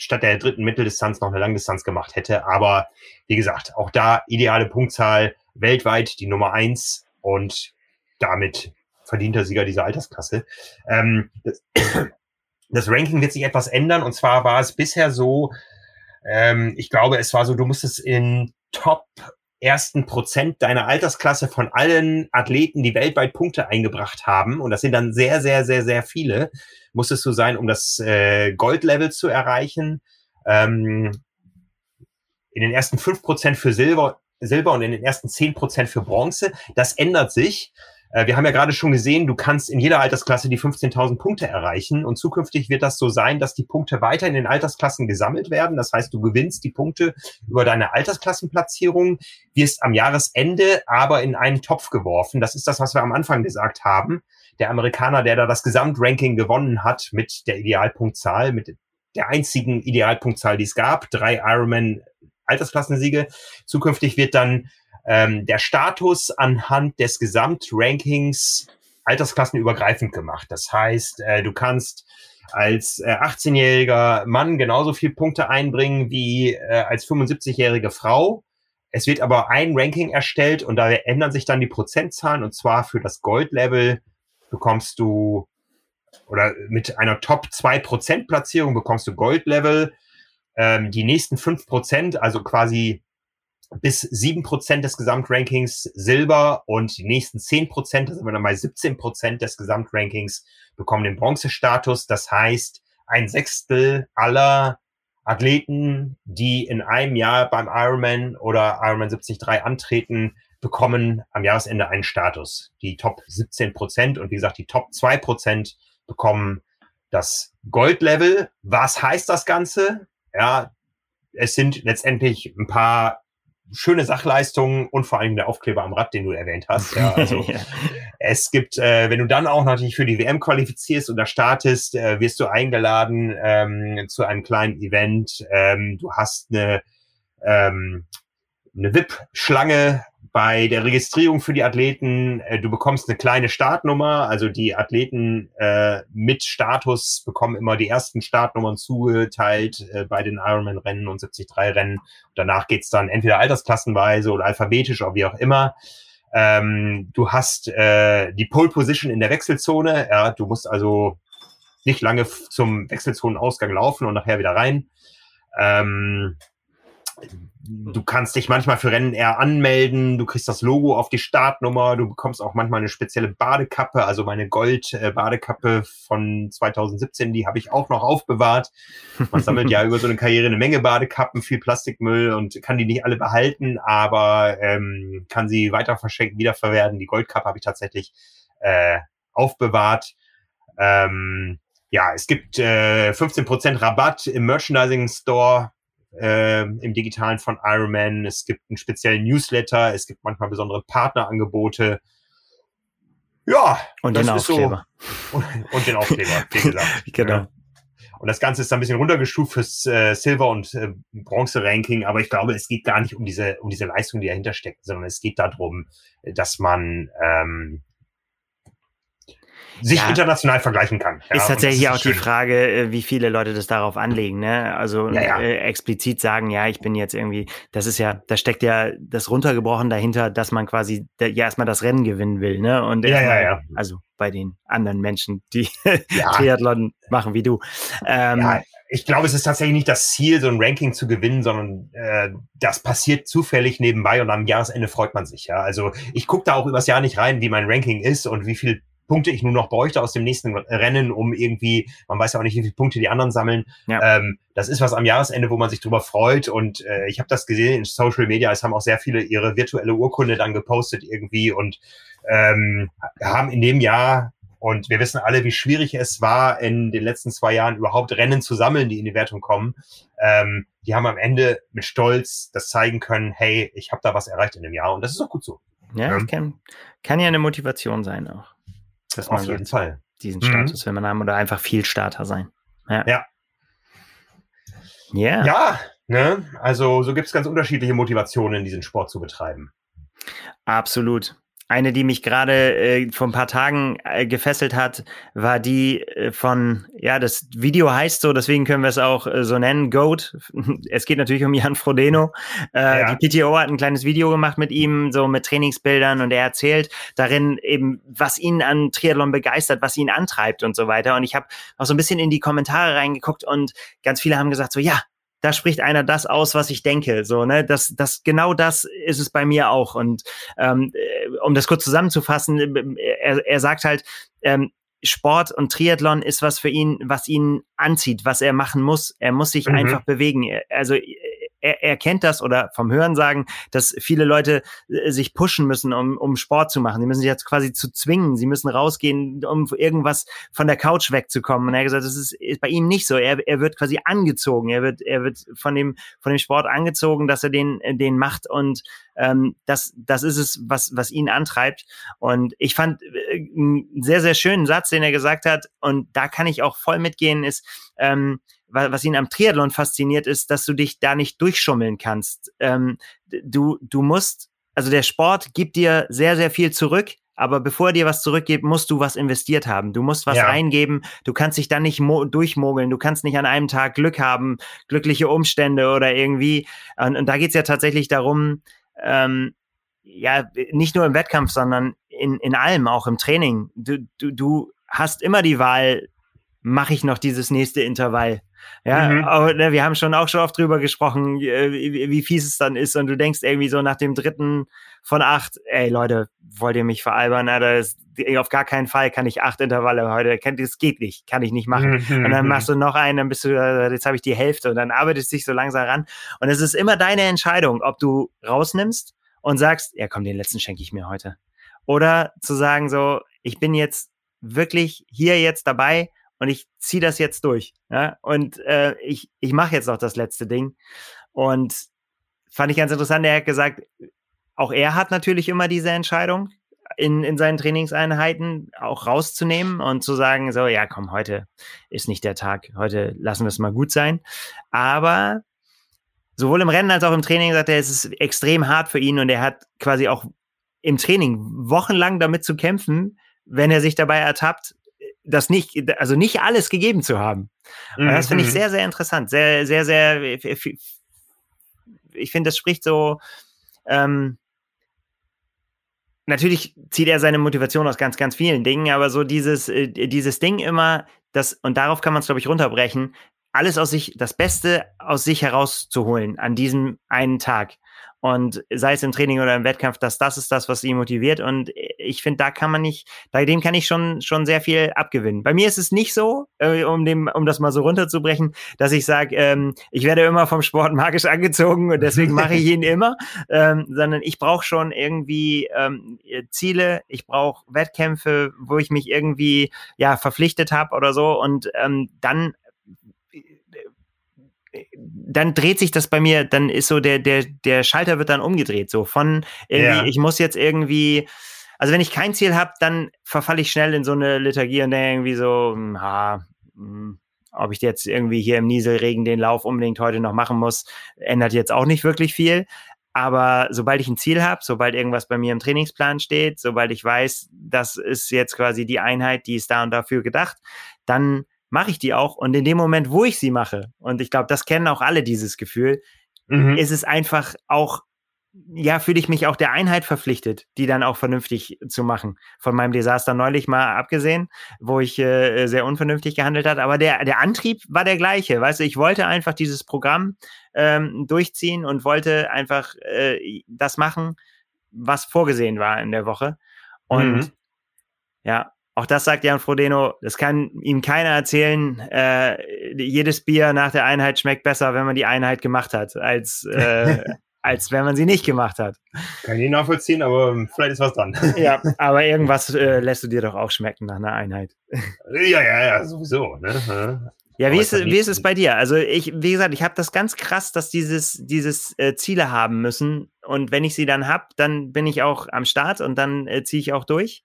statt der dritten Mitteldistanz noch eine Langdistanz gemacht hätte. Aber wie gesagt, auch da ideale Punktzahl weltweit die Nummer eins und damit verdienter Sieger dieser Altersklasse. Ähm, das, (coughs) das, Ranking wird sich etwas ändern und zwar war es bisher so, ähm, ich glaube, es war so, du musstest in Top ersten Prozent deiner Altersklasse von allen Athleten, die weltweit Punkte eingebracht haben, und das sind dann sehr, sehr, sehr, sehr viele, musstest du sein, um das äh, Gold-Level zu erreichen. Ähm, in den ersten fünf Prozent für Silber, Silber und in den ersten zehn Prozent für Bronze. Das ändert sich. Äh, wir haben ja gerade schon gesehen, du kannst in jeder Altersklasse die 15.000 Punkte erreichen und zukünftig wird das so sein, dass die Punkte weiter in den Altersklassen gesammelt werden. Das heißt, du gewinnst die Punkte über deine Altersklassenplatzierung, wirst am Jahresende aber in einen Topf geworfen. Das ist das, was wir am Anfang gesagt haben. Der Amerikaner, der da das Gesamtranking gewonnen hat mit der Idealpunktzahl, mit der einzigen Idealpunktzahl, die es gab, drei Ironman Altersklassensiege. Zukünftig wird dann ähm, der Status anhand des Gesamtrankings altersklassenübergreifend gemacht. Das heißt, äh, du kannst als äh, 18-jähriger Mann genauso viel Punkte einbringen wie äh, als 75-jährige Frau. Es wird aber ein Ranking erstellt und da ändern sich dann die Prozentzahlen und zwar für das Gold-Level bekommst du oder mit einer Top 2% Platzierung bekommst du Gold-Level. Ähm, die nächsten 5%, also quasi bis sieben Prozent des Gesamtrankings Silber und die nächsten zehn Prozent, da sind wir dann bei 17 Prozent des Gesamtrankings, bekommen den Bronzestatus. Das heißt, ein Sechstel aller Athleten, die in einem Jahr beim Ironman oder Ironman 73 antreten, bekommen am Jahresende einen Status. Die Top 17 Prozent und wie gesagt, die Top 2 Prozent bekommen das Gold-Level. Was heißt das Ganze? Ja, es sind letztendlich ein paar schöne Sachleistungen und vor allem der Aufkleber am Rad, den du erwähnt hast. Ja, also (laughs) ja. es gibt, äh, wenn du dann auch natürlich für die WM qualifizierst und da startest, äh, wirst du eingeladen ähm, zu einem kleinen Event. Ähm, du hast eine ähm, eine VIP-Schlange bei der Registrierung für die Athleten, äh, du bekommst eine kleine Startnummer, also die Athleten äh, mit Status bekommen immer die ersten Startnummern zugeteilt äh, bei den Ironman-Rennen und 73-Rennen. Danach geht's dann entweder altersklassenweise oder alphabetisch oder wie auch immer. Ähm, du hast äh, die Pole Position in der Wechselzone, ja, du musst also nicht lange zum Wechselzonenausgang laufen und nachher wieder rein. Ähm, du kannst dich manchmal für Rennen eher anmelden, du kriegst das Logo auf die Startnummer, du bekommst auch manchmal eine spezielle Badekappe, also meine Gold-Badekappe von 2017, die habe ich auch noch aufbewahrt. Man sammelt ja (laughs) über so eine Karriere eine Menge Badekappen, viel Plastikmüll und kann die nicht alle behalten, aber ähm, kann sie weiter verschenken, wiederverwerten. Die Goldkappe habe ich tatsächlich äh, aufbewahrt. Ähm, ja, es gibt äh, 15% Rabatt im Merchandising Store äh, im Digitalen von Ironman. Es gibt einen speziellen Newsletter, es gibt manchmal besondere Partnerangebote. Ja, und den Aufkleber. So, (laughs) und, und, den Aufkleber, wie gesagt. (laughs) genau. Ja. Und das Ganze ist ein bisschen runtergestuft fürs äh, Silver- und äh, Bronze-Ranking, aber ich glaube, es geht gar nicht um diese, um diese Leistung, die dahinter steckt, sondern es geht darum, dass man ähm, sich ja, international vergleichen kann. Ja, ist tatsächlich auch schön. die Frage, äh, wie viele Leute das darauf anlegen, ne? Also ja, äh, explizit sagen, ja, ich bin jetzt irgendwie, das ist ja, da steckt ja das runtergebrochen dahinter, dass man quasi ja erstmal das Rennen gewinnen will, ne? Und ja, ja, ja. Also bei den anderen Menschen, die (laughs) Triathlon machen wie du. Ähm, ich glaube, es ist tatsächlich nicht das Ziel, so ein Ranking zu gewinnen, sondern äh, das passiert zufällig nebenbei und am Jahresende freut man sich. Ja, also ich gucke da auch übers Jahr nicht rein, wie mein Ranking ist und wie viel Punkte ich nur noch bräuchte aus dem nächsten Rennen, um irgendwie, man weiß ja auch nicht, wie viele Punkte die anderen sammeln. Ja. Ähm, das ist was am Jahresende, wo man sich drüber freut. Und äh, ich habe das gesehen in Social Media. Es haben auch sehr viele ihre virtuelle Urkunde dann gepostet irgendwie und ähm, haben in dem Jahr und wir wissen alle, wie schwierig es war, in den letzten zwei Jahren überhaupt Rennen zu sammeln, die in die Wertung kommen. Ähm, die haben am Ende mit Stolz das zeigen können, hey, ich habe da was erreicht in dem Jahr und das ist auch gut so. Ja, das kann, kann ja eine Motivation sein auch dass man Auf jeden Fall. diesen mhm. Status mhm. will man haben oder einfach viel Starter sein. Ja. Ja, yeah. ja ne? also so gibt es ganz unterschiedliche Motivationen, diesen Sport zu betreiben. Absolut. Eine, die mich gerade äh, vor ein paar Tagen äh, gefesselt hat, war die äh, von, ja, das Video heißt so, deswegen können wir es auch äh, so nennen, Goat. (laughs) Es geht natürlich um Jan Frodeno. Äh, ja. Die PTO hat ein kleines Video gemacht mit ihm, so mit Trainingsbildern und er erzählt darin eben, was ihn an Triathlon begeistert, was ihn antreibt und so weiter. Und ich habe auch so ein bisschen in die Kommentare reingeguckt und ganz viele haben gesagt so, ja, da spricht einer das aus, was ich denke. So, ne, das, das genau das ist es bei mir auch. Und ähm, äh, um das kurz zusammenzufassen, er, er sagt halt, ähm, Sport und Triathlon ist was für ihn, was ihn anzieht, was er machen muss. Er muss sich mhm. einfach bewegen. Also er, er kennt das oder vom Hören sagen, dass viele Leute äh, sich pushen müssen, um, um Sport zu machen. Sie müssen sich jetzt quasi zu zwingen. Sie müssen rausgehen, um irgendwas von der Couch wegzukommen. Und er hat gesagt, das ist, ist bei ihm nicht so. Er, er wird quasi angezogen. Er wird, er wird von dem, von dem Sport angezogen, dass er den, den macht und ähm, das, das ist es, was, was ihn antreibt. Und ich fand äh, einen sehr, sehr schönen Satz, den er gesagt hat, und da kann ich auch voll mitgehen, ist, ähm, was ihn am Triathlon fasziniert, ist, dass du dich da nicht durchschummeln kannst. Ähm, du, du musst, also der Sport gibt dir sehr, sehr viel zurück, aber bevor er dir was zurückgibt, musst du was investiert haben. Du musst was ja. eingeben. Du kannst dich dann nicht durchmogeln. Du kannst nicht an einem Tag Glück haben, glückliche Umstände oder irgendwie. Und, und da geht's ja tatsächlich darum, ähm, ja, nicht nur im Wettkampf, sondern in, in allem, auch im Training. Du, du, du hast immer die Wahl, mache ich noch dieses nächste Intervall? Ja, mhm. aber, ne, wir haben schon auch schon oft drüber gesprochen, äh, wie, wie, fies es dann ist. Und du denkst irgendwie so nach dem dritten von acht, ey Leute, wollt ihr mich veralbern? Alter, das, auf gar keinen Fall kann ich acht Intervalle heute. Das geht nicht, kann ich nicht machen. Mhm. Und dann machst du noch einen, dann bist du, äh, jetzt habe ich die Hälfte und dann arbeitest du dich so langsam ran. Und es ist immer deine Entscheidung, ob du rausnimmst und sagst, ja komm, den letzten schenke ich mir heute. Oder zu sagen so, ich bin jetzt wirklich hier jetzt dabei und ich ziehe das jetzt durch. Ja? Und äh, ich, ich mache jetzt noch das letzte Ding. Und fand ich ganz interessant, er hat gesagt, auch er hat natürlich immer diese Entscheidung in, in seinen Trainingseinheiten auch rauszunehmen und zu sagen, so, ja, komm, heute ist nicht der Tag, heute lassen wir es mal gut sein. Aber sowohl im Rennen als auch im Training sagt er, es ist extrem hart für ihn und er hat quasi auch im Training wochenlang damit zu kämpfen, wenn er sich dabei ertappt, das nicht, also nicht alles gegeben zu haben. Mhm. Das finde ich mhm. sehr, sehr interessant. Sehr, sehr, sehr, ich finde, das spricht so, ähm, natürlich zieht er seine Motivation aus ganz, ganz vielen Dingen, aber so dieses, äh, dieses Ding immer, das, und darauf kann man es, glaube ich, runterbrechen, alles aus sich, das Beste aus sich herauszuholen an diesem einen Tag. Und sei es im Training oder im Wettkampf, dass das ist das, was ihn motiviert. Und ich finde, da kann man nicht, bei dem kann ich schon, schon sehr viel abgewinnen. Bei mir ist es nicht so, äh, um dem, um das mal so runterzubrechen, dass ich sage, ähm, ich werde immer vom Sport magisch angezogen und deswegen mache ich ihn immer, (laughs) ähm, sondern ich brauche schon irgendwie ähm, Ziele, ich brauche Wettkämpfe, wo ich mich irgendwie ja verpflichtet habe oder so und ähm, dann dann dreht sich das bei mir, dann ist so der, der, der Schalter wird dann umgedreht, so von irgendwie, ja. ich muss jetzt irgendwie, also wenn ich kein Ziel habe, dann verfalle ich schnell in so eine Liturgie und denke irgendwie so, hm, ha, hm, ob ich jetzt irgendwie hier im Nieselregen den Lauf unbedingt heute noch machen muss, ändert jetzt auch nicht wirklich viel. Aber sobald ich ein Ziel habe, sobald irgendwas bei mir im Trainingsplan steht, sobald ich weiß, das ist jetzt quasi die Einheit, die ist da und dafür gedacht, dann mache ich die auch. Und in dem Moment, wo ich sie mache, und ich glaube, das kennen auch alle dieses Gefühl, mhm. ist es einfach auch, ja, fühle ich mich auch der Einheit verpflichtet, die dann auch vernünftig zu machen. Von meinem Desaster neulich mal abgesehen, wo ich äh, sehr unvernünftig gehandelt hat. Aber der, der Antrieb war der gleiche. Weißt du, ich wollte einfach dieses Programm ähm, durchziehen und wollte einfach äh, das machen, was vorgesehen war in der Woche. Und mhm. ja, auch das sagt Jan Frodeno, das kann ihm keiner erzählen. Äh, jedes Bier nach der Einheit schmeckt besser, wenn man die Einheit gemacht hat, als, äh, (laughs) als wenn man sie nicht gemacht hat. Kann ich nachvollziehen, aber vielleicht ist was dran. (laughs) Ja, aber (laughs) irgendwas äh, lässt du dir doch auch schmecken nach einer Einheit. Ja, ja, ja, sowieso. Ne? Ja, wie ist, es, wie ist es bei dir? Also ich, wie gesagt, ich habe das ganz krass, dass dieses, dieses äh, Ziele haben müssen. Und wenn ich sie dann hab, dann bin ich auch am Start und dann äh, ziehe ich auch durch.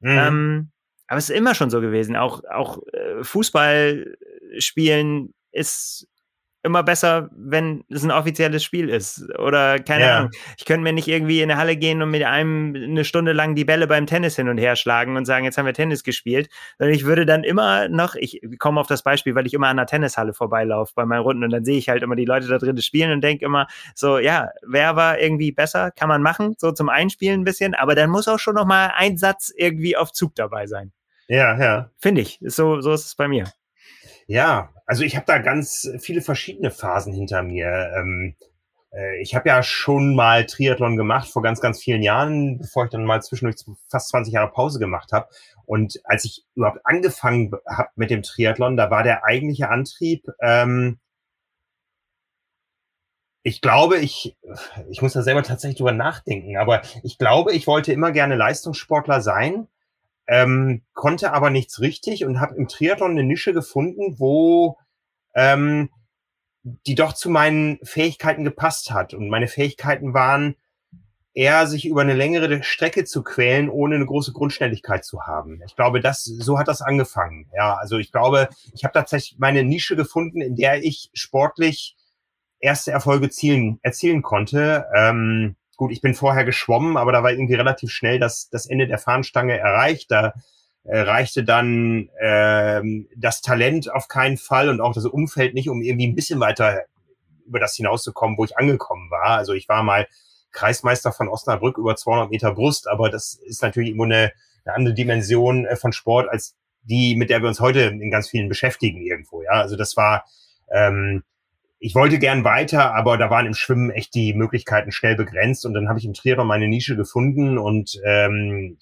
Mhm. Ähm, aber es ist immer schon so gewesen. Auch, auch äh, Fußball spielen ist immer besser, wenn es ein offizielles Spiel ist. Oder keine ja. Ahnung. Ich könnte mir nicht irgendwie in eine Halle gehen und mit einem eine Stunde lang die Bälle beim Tennis hin und her schlagen und sagen, jetzt haben wir Tennis gespielt. Sondern ich würde dann immer noch, ich komme auf das Beispiel, weil ich immer an der Tennishalle vorbeilaufe bei meinen Runden und dann sehe ich halt immer die Leute da drin spielen und denke immer so, ja, wer war irgendwie besser? Kann man machen, so zum Einspielen ein bisschen, aber dann muss auch schon noch mal ein Satz irgendwie auf Zug dabei sein. Ja, ja. Finde ich. So, so ist es bei mir. Ja, also ich habe da ganz viele verschiedene Phasen hinter mir. Ähm, äh, ich habe ja schon mal Triathlon gemacht vor ganz, ganz vielen Jahren, bevor ich dann mal zwischendurch fast 20 Jahre Pause gemacht habe. Und als ich überhaupt angefangen habe mit dem Triathlon, da war der eigentliche Antrieb, ähm, ich glaube, ich, ich muss da selber tatsächlich drüber nachdenken, aber ich glaube, ich wollte immer gerne Leistungssportler sein ähm, konnte aber nichts richtig und habe im Triathlon eine Nische gefunden, wo ähm, die doch zu meinen Fähigkeiten gepasst hat. Und meine Fähigkeiten waren eher, sich über eine längere Strecke zu quälen, ohne eine große Grundschnelligkeit zu haben. Ich glaube, das so hat das angefangen. Ja, also ich glaube, ich habe tatsächlich meine Nische gefunden, in der ich sportlich erste Erfolge zielen, erzielen konnte. Ähm, gut, ich bin vorher geschwommen, aber da war irgendwie relativ schnell das, das Ende der Fahnenstange erreicht. Da äh, reichte dann ähm, das Talent auf keinen Fall und auch das Umfeld nicht, um irgendwie ein bisschen weiter über das hinauszukommen, wo ich angekommen war. Also ich war mal Kreismeister von Osnabrück über 200 Meter Brust, aber das ist natürlich immer eine, eine andere Dimension äh, von Sport als die, mit der wir uns heute in ganz vielen beschäftigen irgendwo. Ja, also das war, ähm, ich wollte gern weiter, aber da waren im Schwimmen echt die Möglichkeiten schnell begrenzt und dann habe ich im Triathlon meine Nische gefunden und ähm,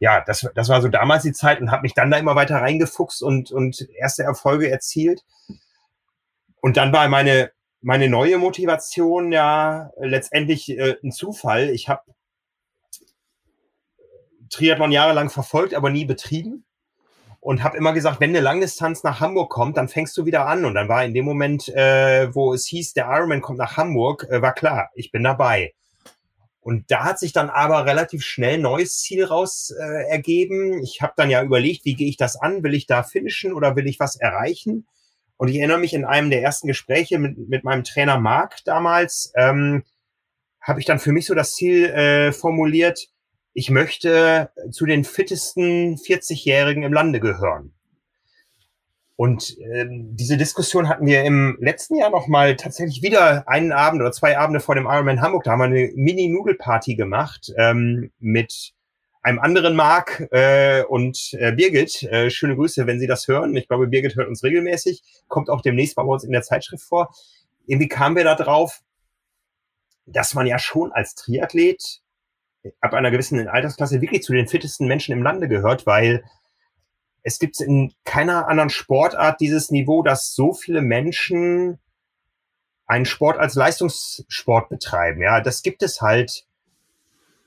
ja, das, das war so damals die Zeit und habe mich dann da immer weiter reingefuchst und, und erste Erfolge erzielt. Und dann war meine, meine neue Motivation ja letztendlich äh, ein Zufall. Ich habe Triathlon jahrelang verfolgt, aber nie betrieben und habe immer gesagt, wenn eine Langdistanz nach Hamburg kommt, dann fängst du wieder an. Und dann war in dem Moment, äh, wo es hieß, der Ironman kommt nach Hamburg, äh, war klar, ich bin dabei. Und da hat sich dann aber relativ schnell neues Ziel raus äh, ergeben. Ich habe dann ja überlegt, wie gehe ich das an? Will ich da finishen oder will ich was erreichen? Und ich erinnere mich in einem der ersten Gespräche mit, mit meinem Trainer Marc damals, ähm, habe ich dann für mich so das Ziel äh, formuliert, ich möchte zu den fittesten 40-Jährigen im Lande gehören. Und ähm, diese Diskussion hatten wir im letzten Jahr noch mal tatsächlich wieder einen Abend oder zwei Abende vor dem Ironman Hamburg. Da haben wir eine Mini-Nudelparty gemacht ähm, mit einem anderen Marc äh, und äh, Birgit. Äh, schöne Grüße, wenn Sie das hören. Ich glaube, Birgit hört uns regelmäßig, kommt auch demnächst bei uns in der Zeitschrift vor. Irgendwie kamen wir da drauf, dass man ja schon als Triathlet ab einer gewissen Altersklasse wirklich zu den fittesten Menschen im Lande gehört, weil es gibt in keiner anderen Sportart dieses Niveau, dass so viele Menschen einen Sport als Leistungssport betreiben. Ja, das gibt es halt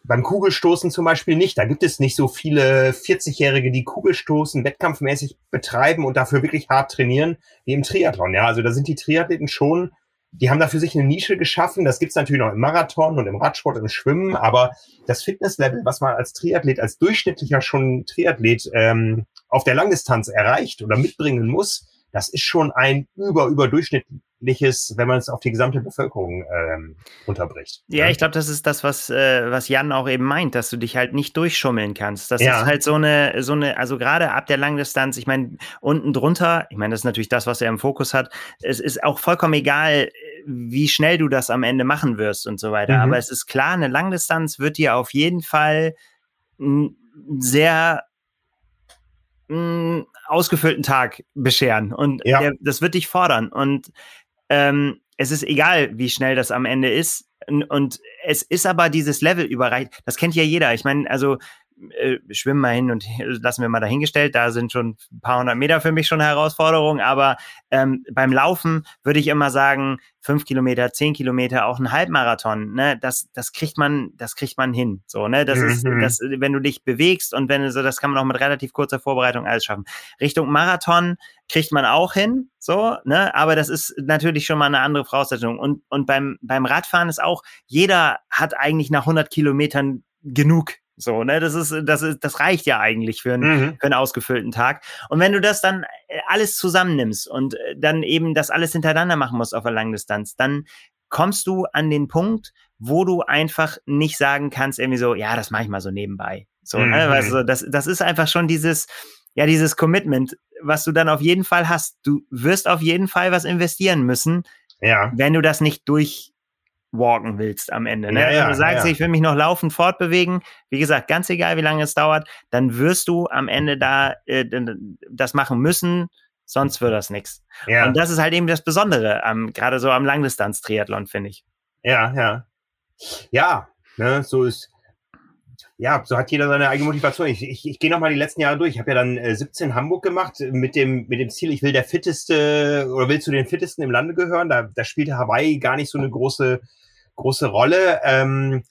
beim Kugelstoßen zum Beispiel nicht. Da gibt es nicht so viele 40-Jährige, die Kugelstoßen wettkampfmäßig betreiben und dafür wirklich hart trainieren wie im Triathlon. Ja, also da sind die Triathleten schon die haben da für sich eine Nische geschaffen. Das gibt's natürlich noch im Marathon und im Radsport und im Schwimmen, aber das Fitnesslevel, was man als Triathlet, als durchschnittlicher schon Triathlet ähm, auf der Langdistanz erreicht oder mitbringen muss, das ist schon ein über überdurchschnittliches, wenn man es auf die gesamte Bevölkerung ähm, unterbricht. Ja, ich glaube, das ist das, was äh, was Jan auch eben meint, dass du dich halt nicht durchschummeln kannst. Das ja. ist halt so eine so eine, also gerade ab der Langdistanz. Ich meine, unten drunter, ich meine, das ist natürlich das, was er im Fokus hat. Es ist auch vollkommen egal, wie schnell du das am Ende machen wirst und so weiter. Mhm. Aber es ist klar, eine Langdistanz wird dir auf jeden Fall sehr ausgefüllten Tag bescheren und ja. der, das wird dich fordern und ähm, es ist egal, wie schnell das am Ende ist und, und es ist aber dieses Level überreicht. Das kennt ja jeder. Ich meine, also äh, schwimmen mal hin und (laughs) lassen wir mal dahingestellt. Da sind schon ein paar hundert Meter für mich schon eine Herausforderung. Aber ähm, beim Laufen würde ich immer sagen, fünf Kilometer, zehn Kilometer, auch ein Halbmarathon. Ne, das, das kriegt man, das kriegt man hin. So, ne, das mhm. ist, das, wenn du dich bewegst und wenn so, das kann man auch mit relativ kurzer Vorbereitung alles schaffen. Richtung Marathon kriegt man auch hin, so, ne, aber das ist natürlich schon mal eine andere Voraussetzung. Und und beim beim Radfahren ist auch jeder hat eigentlich nach 100 Kilometern genug so, ne, das ist, das ist, das reicht ja eigentlich für einen, mhm. für einen ausgefüllten Tag. Und wenn du das dann äh, alles zusammennimmst und äh, dann eben das alles hintereinander machen musst auf der Langdistanz, dann kommst du an den Punkt, wo du einfach nicht sagen kannst, irgendwie so, ja, das mache ich mal so nebenbei. So, ne, mhm. ne, weißt du, das, das ist einfach schon dieses, ja, dieses Commitment, was du dann auf jeden Fall hast. Du wirst auf jeden Fall was investieren müssen, ja. wenn du das nicht durch walken willst am Ende. Ne? Ja, ja, Wenn du sagst, ja. ich will mich noch laufend fortbewegen, wie gesagt, ganz egal, wie lange es dauert, dann wirst du am Ende da äh, das machen müssen, sonst wird das nichts. Ja. Und das ist halt eben das Besondere, am, gerade so am Langdistanz-Triathlon, finde ich. Ja, ja. Ja, ne, so ist, ja, so hat jeder seine eigene Motivation. Ich, ich, ich gehe nochmal die letzten Jahre durch. Ich habe ja dann äh, 17 Hamburg gemacht mit dem, mit dem Ziel, ich will der fitteste oder will zu den fittesten im Lande gehören. Da, da spielte Hawaii gar nicht so eine große große Rolle. Ähm,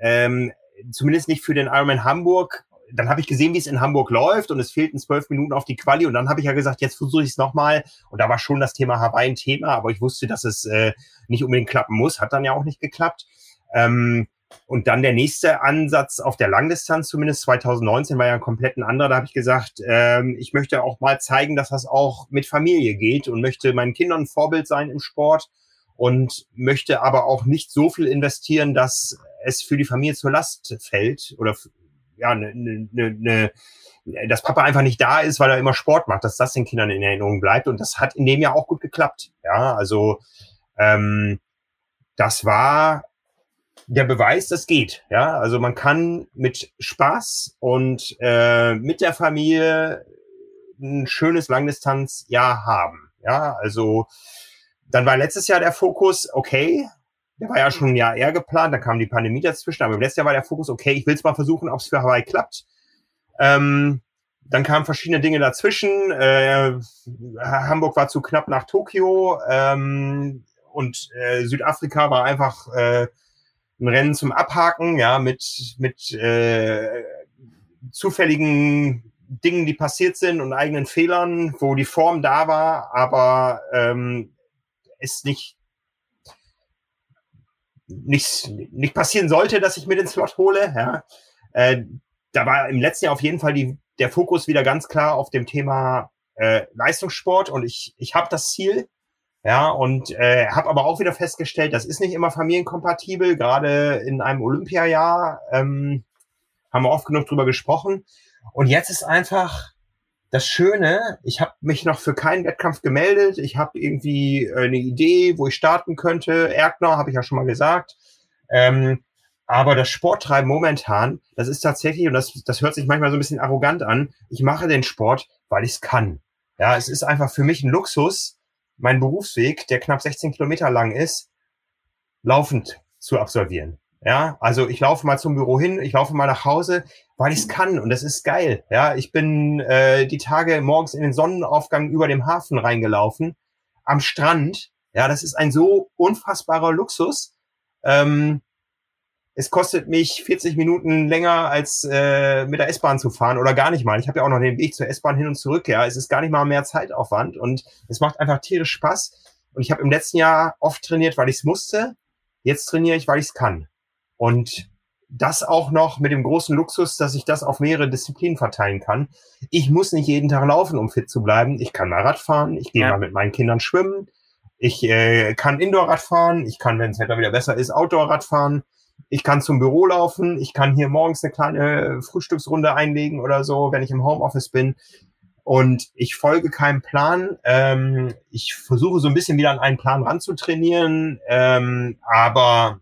ähm, zumindest nicht für den Ironman Hamburg. Dann habe ich gesehen, wie es in Hamburg läuft und es fehlten zwölf Minuten auf die Quali und dann habe ich ja gesagt, jetzt versuche ich es nochmal. Und da war schon das Thema Hawaii ein Thema, aber ich wusste, dass es äh, nicht unbedingt klappen muss. Hat dann ja auch nicht geklappt. Ähm, und dann der nächste Ansatz auf der Langdistanz, zumindest 2019, war ja ein komplett anderer. Da habe ich gesagt, ähm, ich möchte auch mal zeigen, dass das auch mit Familie geht und möchte meinen Kindern ein Vorbild sein im Sport und möchte aber auch nicht so viel investieren, dass es für die Familie zur Last fällt oder ja, ne, ne, ne, dass Papa einfach nicht da ist, weil er immer Sport macht, dass das den Kindern in Erinnerung bleibt. Und das hat in dem Jahr auch gut geklappt. Ja, also ähm, das war der Beweis, das geht. Ja, also man kann mit Spaß und äh, mit der Familie ein schönes Langdistanzjahr haben. Ja, also dann war letztes Jahr der Fokus, okay, der war ja schon ein Jahr eher geplant, dann kam die Pandemie dazwischen, aber letztes Jahr war der Fokus, okay, ich will es mal versuchen, ob es für Hawaii klappt. Ähm, dann kamen verschiedene Dinge dazwischen. Äh, Hamburg war zu knapp nach Tokio ähm, und äh, Südafrika war einfach äh, ein Rennen zum Abhaken, ja, mit, mit äh, zufälligen Dingen, die passiert sind und eigenen Fehlern, wo die Form da war, aber ähm, es nicht nicht, nicht passieren sollte, dass ich mir den Slot hole. Ja. Äh, da war im letzten Jahr auf jeden Fall die, der Fokus wieder ganz klar auf dem Thema äh, Leistungssport und ich, ich habe das Ziel. Ja, und äh, habe aber auch wieder festgestellt, das ist nicht immer familienkompatibel, gerade in einem Olympiajahr ähm, haben wir oft genug drüber gesprochen. Und jetzt ist einfach das Schöne, ich habe mich noch für keinen Wettkampf gemeldet. Ich habe irgendwie äh, eine Idee, wo ich starten könnte. Erkner habe ich ja schon mal gesagt. Ähm, aber das Sporttreiben momentan, das ist tatsächlich, und das, das hört sich manchmal so ein bisschen arrogant an, ich mache den Sport, weil ich es kann. Ja, es ist einfach für mich ein Luxus, meinen Berufsweg, der knapp 16 Kilometer lang ist, laufend zu absolvieren. Ja, also ich laufe mal zum Büro hin, ich laufe mal nach Hause, weil ich es kann und das ist geil. Ja, ich bin äh, die Tage morgens in den Sonnenaufgang über dem Hafen reingelaufen, am Strand. Ja, das ist ein so unfassbarer Luxus. Ähm, es kostet mich 40 Minuten länger als äh, mit der S-Bahn zu fahren oder gar nicht mal. Ich habe ja auch noch den Weg zur S-Bahn hin und zurück. Ja, es ist gar nicht mal mehr Zeitaufwand und es macht einfach tierisch Spaß. Und ich habe im letzten Jahr oft trainiert, weil ich es musste. Jetzt trainiere ich, weil ich es kann. Und das auch noch mit dem großen Luxus, dass ich das auf mehrere Disziplinen verteilen kann. Ich muss nicht jeden Tag laufen, um fit zu bleiben. Ich kann mal Rad fahren, ich gehe ja. mal mit meinen Kindern schwimmen, ich äh, kann Indoor-Rad fahren, ich kann, wenn das Wetter wieder besser ist, Outdoor-Rad fahren, ich kann zum Büro laufen, ich kann hier morgens eine kleine Frühstücksrunde einlegen oder so, wenn ich im Homeoffice bin. Und ich folge keinem Plan. Ähm, ich versuche so ein bisschen wieder an einen Plan ranzutrainieren, ähm, aber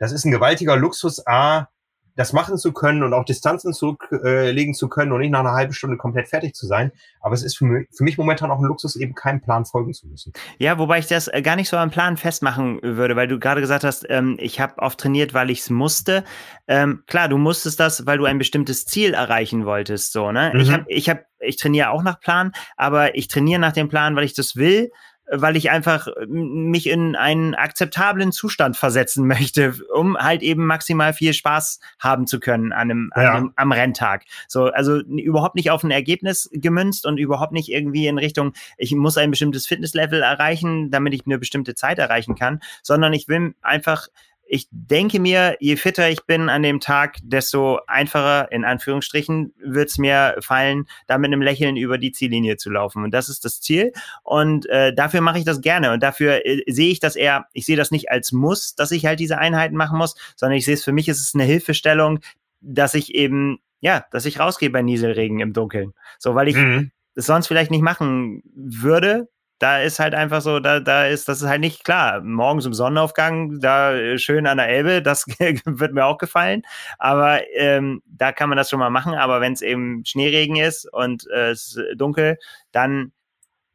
das ist ein gewaltiger Luxus, A, das machen zu können und auch Distanzen zurücklegen äh, zu können und nicht nach einer halben Stunde komplett fertig zu sein. Aber es ist für mich, für mich momentan auch ein Luxus, eben keinem Plan folgen zu müssen. Ja, wobei ich das äh, gar nicht so am Plan festmachen würde, weil du gerade gesagt hast, ähm, ich habe oft trainiert, weil ich es musste. Ähm, klar, du musstest das, weil du ein bestimmtes Ziel erreichen wolltest. So, ne? Mhm. Ich habe, ich habe, ich trainiere auch nach Plan, aber ich trainiere nach dem Plan, weil ich das will weil ich einfach mich in einen akzeptablen Zustand versetzen möchte, um halt eben maximal viel Spaß haben zu können an einem, ja. an einem am Renntag. So, also überhaupt nicht auf ein Ergebnis gemünzt und überhaupt nicht irgendwie in Richtung, ich muss ein bestimmtes Fitnesslevel erreichen, damit ich eine bestimmte Zeit erreichen kann, sondern ich will einfach ich denke mir, je fitter ich bin an dem Tag, desto einfacher, in Anführungsstrichen, wird es mir fallen, da mit einem Lächeln über die Ziellinie zu laufen. Und das ist das Ziel. Und äh, dafür mache ich das gerne. Und dafür äh, sehe ich das eher, ich sehe das nicht als Muss, dass ich halt diese Einheiten machen muss, sondern ich sehe es für mich, ist es eine Hilfestellung, dass ich eben, ja, dass ich rausgehe bei Nieselregen im Dunkeln. So, weil ich mhm. es sonst vielleicht nicht machen würde, da ist halt einfach so, da, da ist, das ist halt nicht klar. Morgens im Sonnenaufgang, da äh, schön an der Elbe, das (laughs) wird mir auch gefallen. Aber ähm, da kann man das schon mal machen. Aber wenn es eben Schneeregen ist und äh, es ist dunkel, dann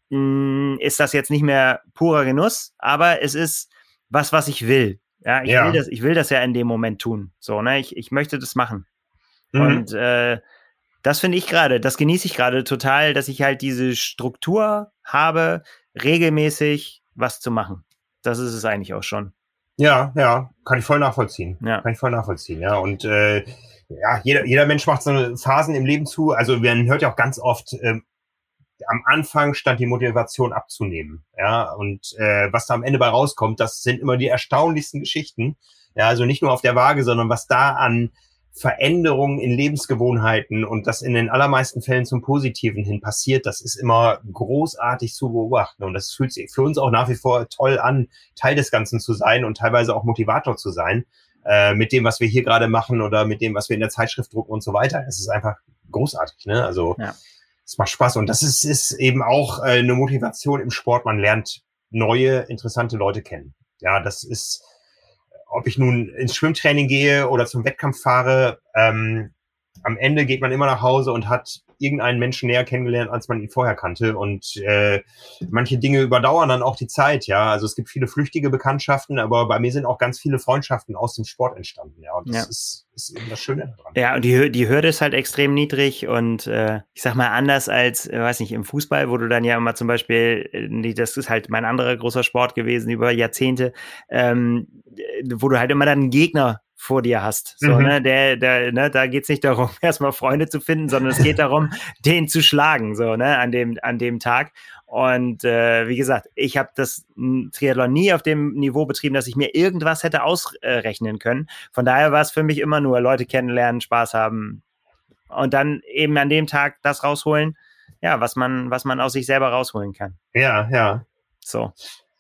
mh, mm, ist das jetzt nicht mehr purer Genuss, aber es ist was, was ich will. Ja, ich ja. will das, ich will das ja in dem Moment tun. So, ne, ich, ich möchte das machen. Mhm. Und äh, das finde ich gerade, das genieße ich gerade total, dass ich halt diese Struktur habe, regelmäßig was zu machen. Das ist es eigentlich auch schon. Ja, ja, kann ich voll nachvollziehen. Ja. Kann ich voll nachvollziehen, ja. Und äh, ja, jeder, jeder Mensch macht so Phasen im Leben zu. Also man hört ja auch ganz oft, äh, am Anfang stand die Motivation abzunehmen. Ja, und äh, was da am Ende bei rauskommt, das sind immer die erstaunlichsten Geschichten. Ja, also nicht nur auf der Waage, sondern was da an Veränderungen in Lebensgewohnheiten und das in den allermeisten Fällen zum Positiven hin passiert, das ist immer großartig zu beobachten. Und das fühlt sich für uns auch nach wie vor toll an, Teil des Ganzen zu sein und teilweise auch Motivator zu sein. äh, mit dem, was wir hier gerade machen oder mit dem, was wir in der Zeitschrift drucken und so weiter. Es ist einfach großartig, ne? Also ja. es macht Spaß und das ist, ist eben auch äh, eine Motivation im Sport. Man lernt neue, interessante Leute kennen. Ja, das ist, ob ich nun ins Schwimmtraining gehe oder zum Wettkampf fahre, ähm, am Ende geht man immer nach Hause und hat irgendeinen Menschen näher kennengelernt, als man ihn vorher kannte. Und äh, manche Dinge überdauern dann auch die Zeit, ja. Also es gibt viele flüchtige Bekanntschaften, aber bei mir sind auch ganz viele Freundschaften aus dem Sport entstanden, ja. Und das ja. ist, ist eben das Schöne daran. Ja, und die, die Hürde ist halt extrem niedrig und äh, ich sag mal anders als, äh, weiß nicht, im Fußball, wo du dann ja immer zum Beispiel, äh, das ist halt mein anderer großer Sport gewesen über Jahrzehnte, ähm, wo du halt immer dann einen Gegner vor dir hast. So, mhm. ne, der, der, ne, da geht es nicht darum, (laughs) erstmal Freunde zu finden, sondern es geht darum, (laughs) den zu schlagen, so, ne, an dem, an dem Tag. Und äh, wie gesagt, ich habe das Triathlon nie auf dem Niveau betrieben, dass ich mir irgendwas hätte ausrechnen können. Von daher war es für mich immer nur Leute kennenlernen, Spaß haben und dann eben an dem Tag das rausholen, ja, was man, was man aus sich selber rausholen kann. Ja, ja. So.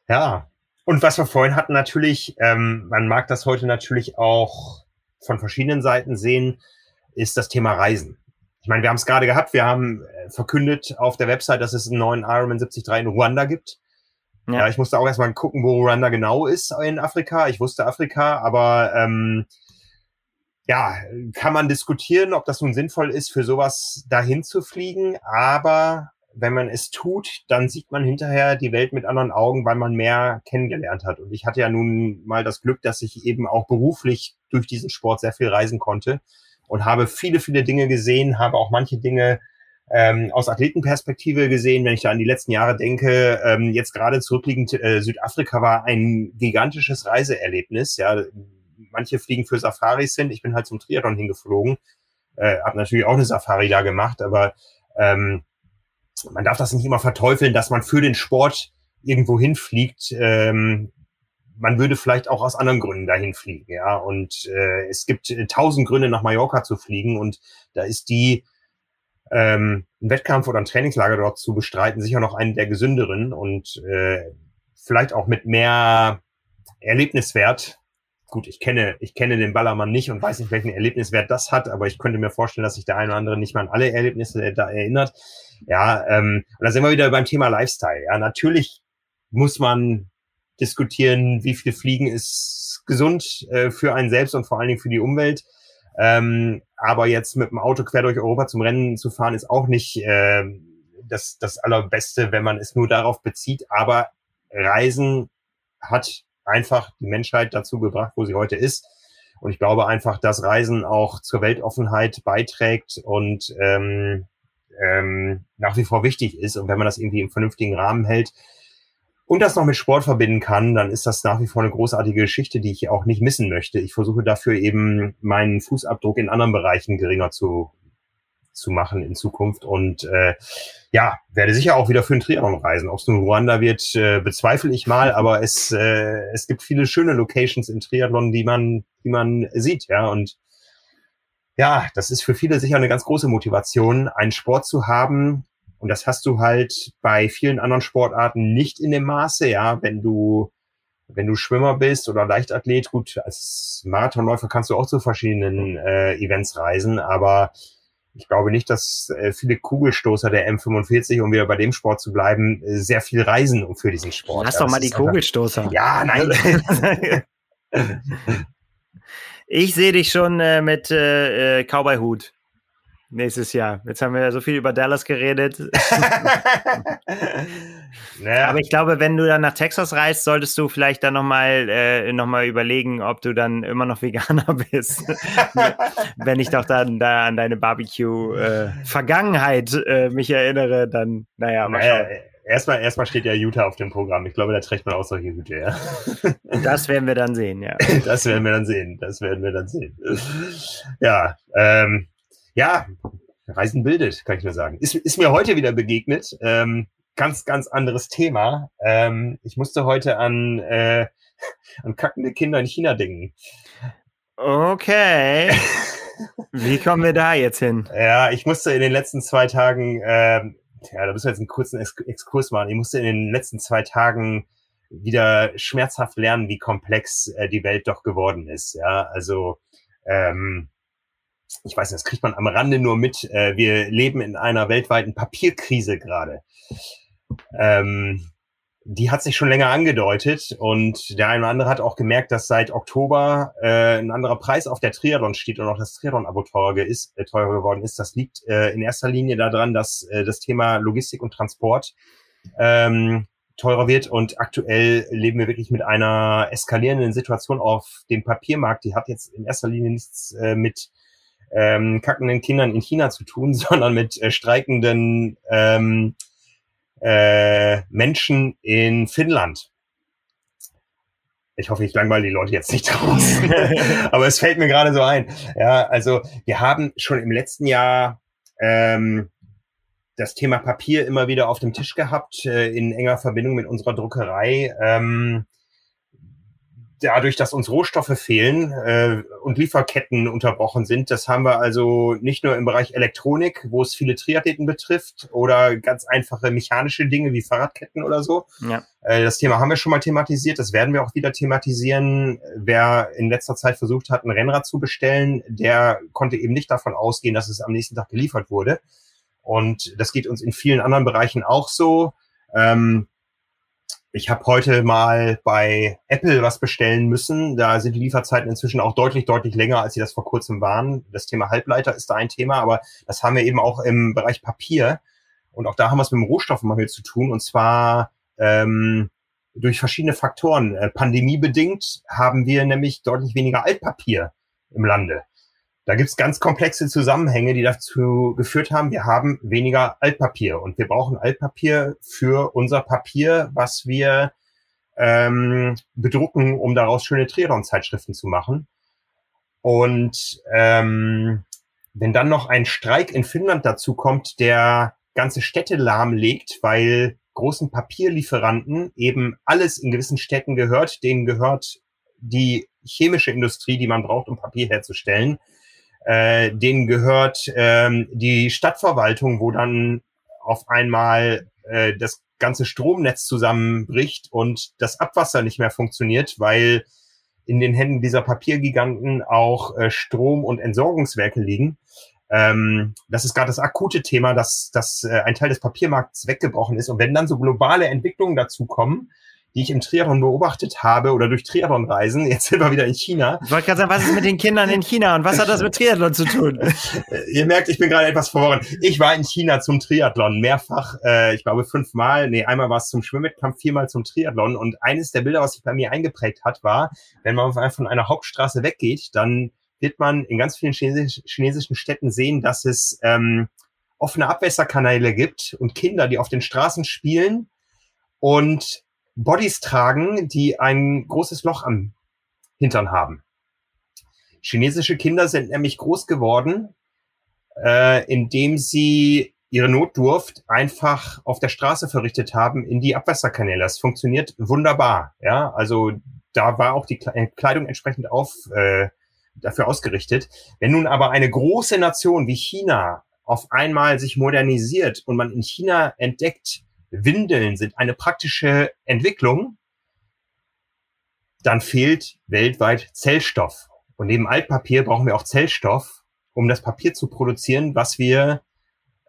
Ja, und was wir vorhin hatten, natürlich, ähm, man mag das heute natürlich auch von verschiedenen Seiten sehen, ist das Thema Reisen. Ich meine, wir haben es gerade gehabt, wir haben äh, verkündet auf der Website, dass es einen neuen Ironman 73 in Ruanda gibt. Ja. ja, ich musste auch erstmal gucken, wo Ruanda genau ist in Afrika. Ich wusste Afrika, aber ähm, ja, kann man diskutieren, ob das nun sinnvoll ist, für sowas dahin zu fliegen. Aber wenn man es tut, dann sieht man hinterher die Welt mit anderen Augen, weil man mehr kennengelernt hat. Und ich hatte ja nun mal das Glück, dass ich eben auch beruflich durch diesen Sport sehr viel reisen konnte und habe viele, viele Dinge gesehen, habe auch manche Dinge ähm, aus Athletenperspektive gesehen, wenn ich da an die letzten Jahre denke. Ähm, jetzt gerade zurückliegend, äh, Südafrika war ein gigantisches Reiseerlebnis. Ja, manche fliegen für Safaris hin. Ich bin halt zum Triathlon hingeflogen, äh, habe natürlich auch eine Safari da gemacht, aber ähm, man darf das nicht immer verteufeln, dass man für den Sport irgendwo hinfliegt. Ähm, man würde vielleicht auch aus anderen Gründen dahin fliegen, ja. Und äh, es gibt äh, tausend Gründe, nach Mallorca zu fliegen und da ist die ähm, ein Wettkampf oder ein Trainingslager dort zu bestreiten sicher noch einen der gesünderen und äh, vielleicht auch mit mehr Erlebniswert. Gut, ich kenne, ich kenne den Ballermann nicht und weiß nicht, welchen Erlebniswert das hat, aber ich könnte mir vorstellen, dass sich der eine oder andere nicht mal an alle Erlebnisse da erinnert. Ja, ähm, und da sind wir wieder beim Thema Lifestyle. Ja, natürlich muss man diskutieren, wie viel Fliegen ist gesund äh, für einen selbst und vor allen Dingen für die Umwelt. Ähm, aber jetzt mit dem Auto quer durch Europa zum Rennen zu fahren, ist auch nicht äh, das, das Allerbeste, wenn man es nur darauf bezieht. Aber Reisen hat einfach die Menschheit dazu gebracht, wo sie heute ist. Und ich glaube einfach, dass Reisen auch zur Weltoffenheit beiträgt und ähm, ähm, nach wie vor wichtig ist. Und wenn man das irgendwie im vernünftigen Rahmen hält und das noch mit Sport verbinden kann, dann ist das nach wie vor eine großartige Geschichte, die ich auch nicht missen möchte. Ich versuche dafür eben meinen Fußabdruck in anderen Bereichen geringer zu, zu machen in Zukunft. Und äh, ja, werde sicher auch wieder für ein Triathlon reisen. Ob es nun Ruanda wird, äh, bezweifle ich mal, aber es, äh, es gibt viele schöne Locations im Triathlon, die man, die man sieht, ja. Und ja, das ist für viele sicher eine ganz große Motivation, einen Sport zu haben. Und das hast du halt bei vielen anderen Sportarten nicht in dem Maße, ja, wenn du, wenn du Schwimmer bist oder Leichtathlet, gut, als Marathonläufer kannst du auch zu verschiedenen äh, Events reisen, aber ich glaube nicht, dass äh, viele Kugelstoßer der M45, um wieder bei dem Sport zu bleiben, äh, sehr viel reisen für diesen Sport. Lass doch mal die Kugelstoßer. Ja, nein. (laughs) Ich sehe dich schon äh, mit Cowboy-Hut nächstes Jahr. Jetzt haben wir ja so viel über Dallas geredet. (laughs) naja. Aber ich glaube, wenn du dann nach Texas reist, solltest du vielleicht dann nochmal äh, noch überlegen, ob du dann immer noch Veganer (laughs) bist. wenn ich doch dann da an deine Barbecue-Vergangenheit äh, äh, mich erinnere, dann, naja, mal naja, schauen. Erstmal, erstmal steht ja Utah auf dem Programm. Ich glaube, da trägt man auch solche Hüte, ja. (laughs) Das werden wir dann sehen, ja. Das werden wir dann sehen. Das werden wir dann sehen. Ja, ähm, ja, Reisen bildet, kann ich nur sagen. Ist, ist mir heute wieder begegnet. Ähm, ganz, ganz anderes Thema. Ähm, ich musste heute an, äh, an kackende Kinder in China denken. Okay. (laughs) Wie kommen wir da jetzt hin? Ja, ich musste in den letzten zwei Tagen ähm, ja, da müssen wir jetzt einen kurzen Exkurs machen. Ich musste in den letzten zwei Tagen wieder schmerzhaft lernen, wie komplex äh, die Welt doch geworden ist. Ja, also ähm, ich weiß, das kriegt man am Rande nur mit. Äh, wir leben in einer weltweiten Papierkrise gerade. Ähm, die hat sich schon länger angedeutet und der eine oder andere hat auch gemerkt, dass seit Oktober äh, ein anderer Preis auf der Triathlon steht und auch das Triathlon-Abo teurer, ist, äh, teurer geworden ist. Das liegt äh, in erster Linie daran, dass äh, das Thema Logistik und Transport ähm, teurer wird und aktuell leben wir wirklich mit einer eskalierenden Situation auf dem Papiermarkt. Die hat jetzt in erster Linie nichts äh, mit ähm, kackenden Kindern in China zu tun, (laughs) sondern mit äh, streikenden ähm, äh, Menschen in Finnland. Ich hoffe, ich langweile die Leute jetzt nicht (laughs) draußen. (laughs) Aber es fällt mir gerade so ein. Ja, also wir haben schon im letzten Jahr ähm, das Thema Papier immer wieder auf dem Tisch gehabt, äh, in enger Verbindung mit unserer Druckerei. Ähm, dadurch, dass uns Rohstoffe fehlen äh, und Lieferketten unterbrochen sind, das haben wir also nicht nur im Bereich Elektronik, wo es viele Triathleten betrifft, oder ganz einfache mechanische Dinge wie Fahrradketten oder so. Ja. Äh, das Thema haben wir schon mal thematisiert, das werden wir auch wieder thematisieren. Wer in letzter Zeit versucht hat, ein Rennrad zu bestellen, der konnte eben nicht davon ausgehen, dass es am nächsten Tag geliefert wurde. Und das geht uns in vielen anderen Bereichen auch so. Ähm, ich habe heute mal bei Apple was bestellen müssen. Da sind die Lieferzeiten inzwischen auch deutlich, deutlich länger, als sie das vor kurzem waren. Das Thema Halbleiter ist da ein Thema, aber das haben wir eben auch im Bereich Papier. Und auch da haben wir es mit dem Rohstoffmangel zu tun. Und zwar ähm, durch verschiedene Faktoren. Äh, pandemiebedingt haben wir nämlich deutlich weniger Altpapier im Lande. Da gibt's ganz komplexe Zusammenhänge, die dazu geführt haben, wir haben weniger Altpapier und wir brauchen Altpapier für unser Papier, was wir ähm, bedrucken, um daraus schöne Triathlon-Zeitschriften zu machen. Und ähm, wenn dann noch ein Streik in Finnland dazu kommt, der ganze Städte lahmlegt, weil großen Papierlieferanten eben alles in gewissen Städten gehört, denen gehört die chemische Industrie, die man braucht, um Papier herzustellen, äh, denen gehört ähm, die Stadtverwaltung, wo dann auf einmal äh, das ganze Stromnetz zusammenbricht und das Abwasser nicht mehr funktioniert, weil in den Händen dieser Papiergiganten auch äh, Strom- und Entsorgungswerke liegen. Ähm, das ist gerade das akute Thema, dass, dass äh, ein Teil des Papiermarkts weggebrochen ist. Und wenn dann so globale Entwicklungen dazu kommen, die ich im Triathlon beobachtet habe oder durch Triathlon-Reisen. (laughs) Jetzt sind wir wieder in China. Ich wollte gerade sagen, was ist mit den Kindern in China und was hat das mit Triathlon zu tun? (laughs) Ihr merkt, ich bin gerade etwas verworren. Ich war in China zum Triathlon mehrfach, äh, ich glaube fünfmal, nee, einmal war es zum Schwimmwettkampf, viermal zum Triathlon und eines der Bilder, was sich bei mir eingeprägt hat, war, wenn man von einer Hauptstraße weggeht, dann wird man in ganz vielen chinesisch, chinesischen Städten sehen, dass es ähm, offene Abwässerkanäle gibt und Kinder, die auf den Straßen spielen und Bodies tragen, die ein großes Loch am Hintern haben. Chinesische Kinder sind nämlich groß geworden, äh, indem sie ihre Notdurft einfach auf der Straße verrichtet haben in die Abwasserkanäle. Das funktioniert wunderbar. Ja, also da war auch die Kleidung entsprechend auf, äh, dafür ausgerichtet. Wenn nun aber eine große Nation wie China auf einmal sich modernisiert und man in China entdeckt, Windeln sind eine praktische Entwicklung, dann fehlt weltweit Zellstoff. Und neben Altpapier brauchen wir auch Zellstoff, um das Papier zu produzieren, was wir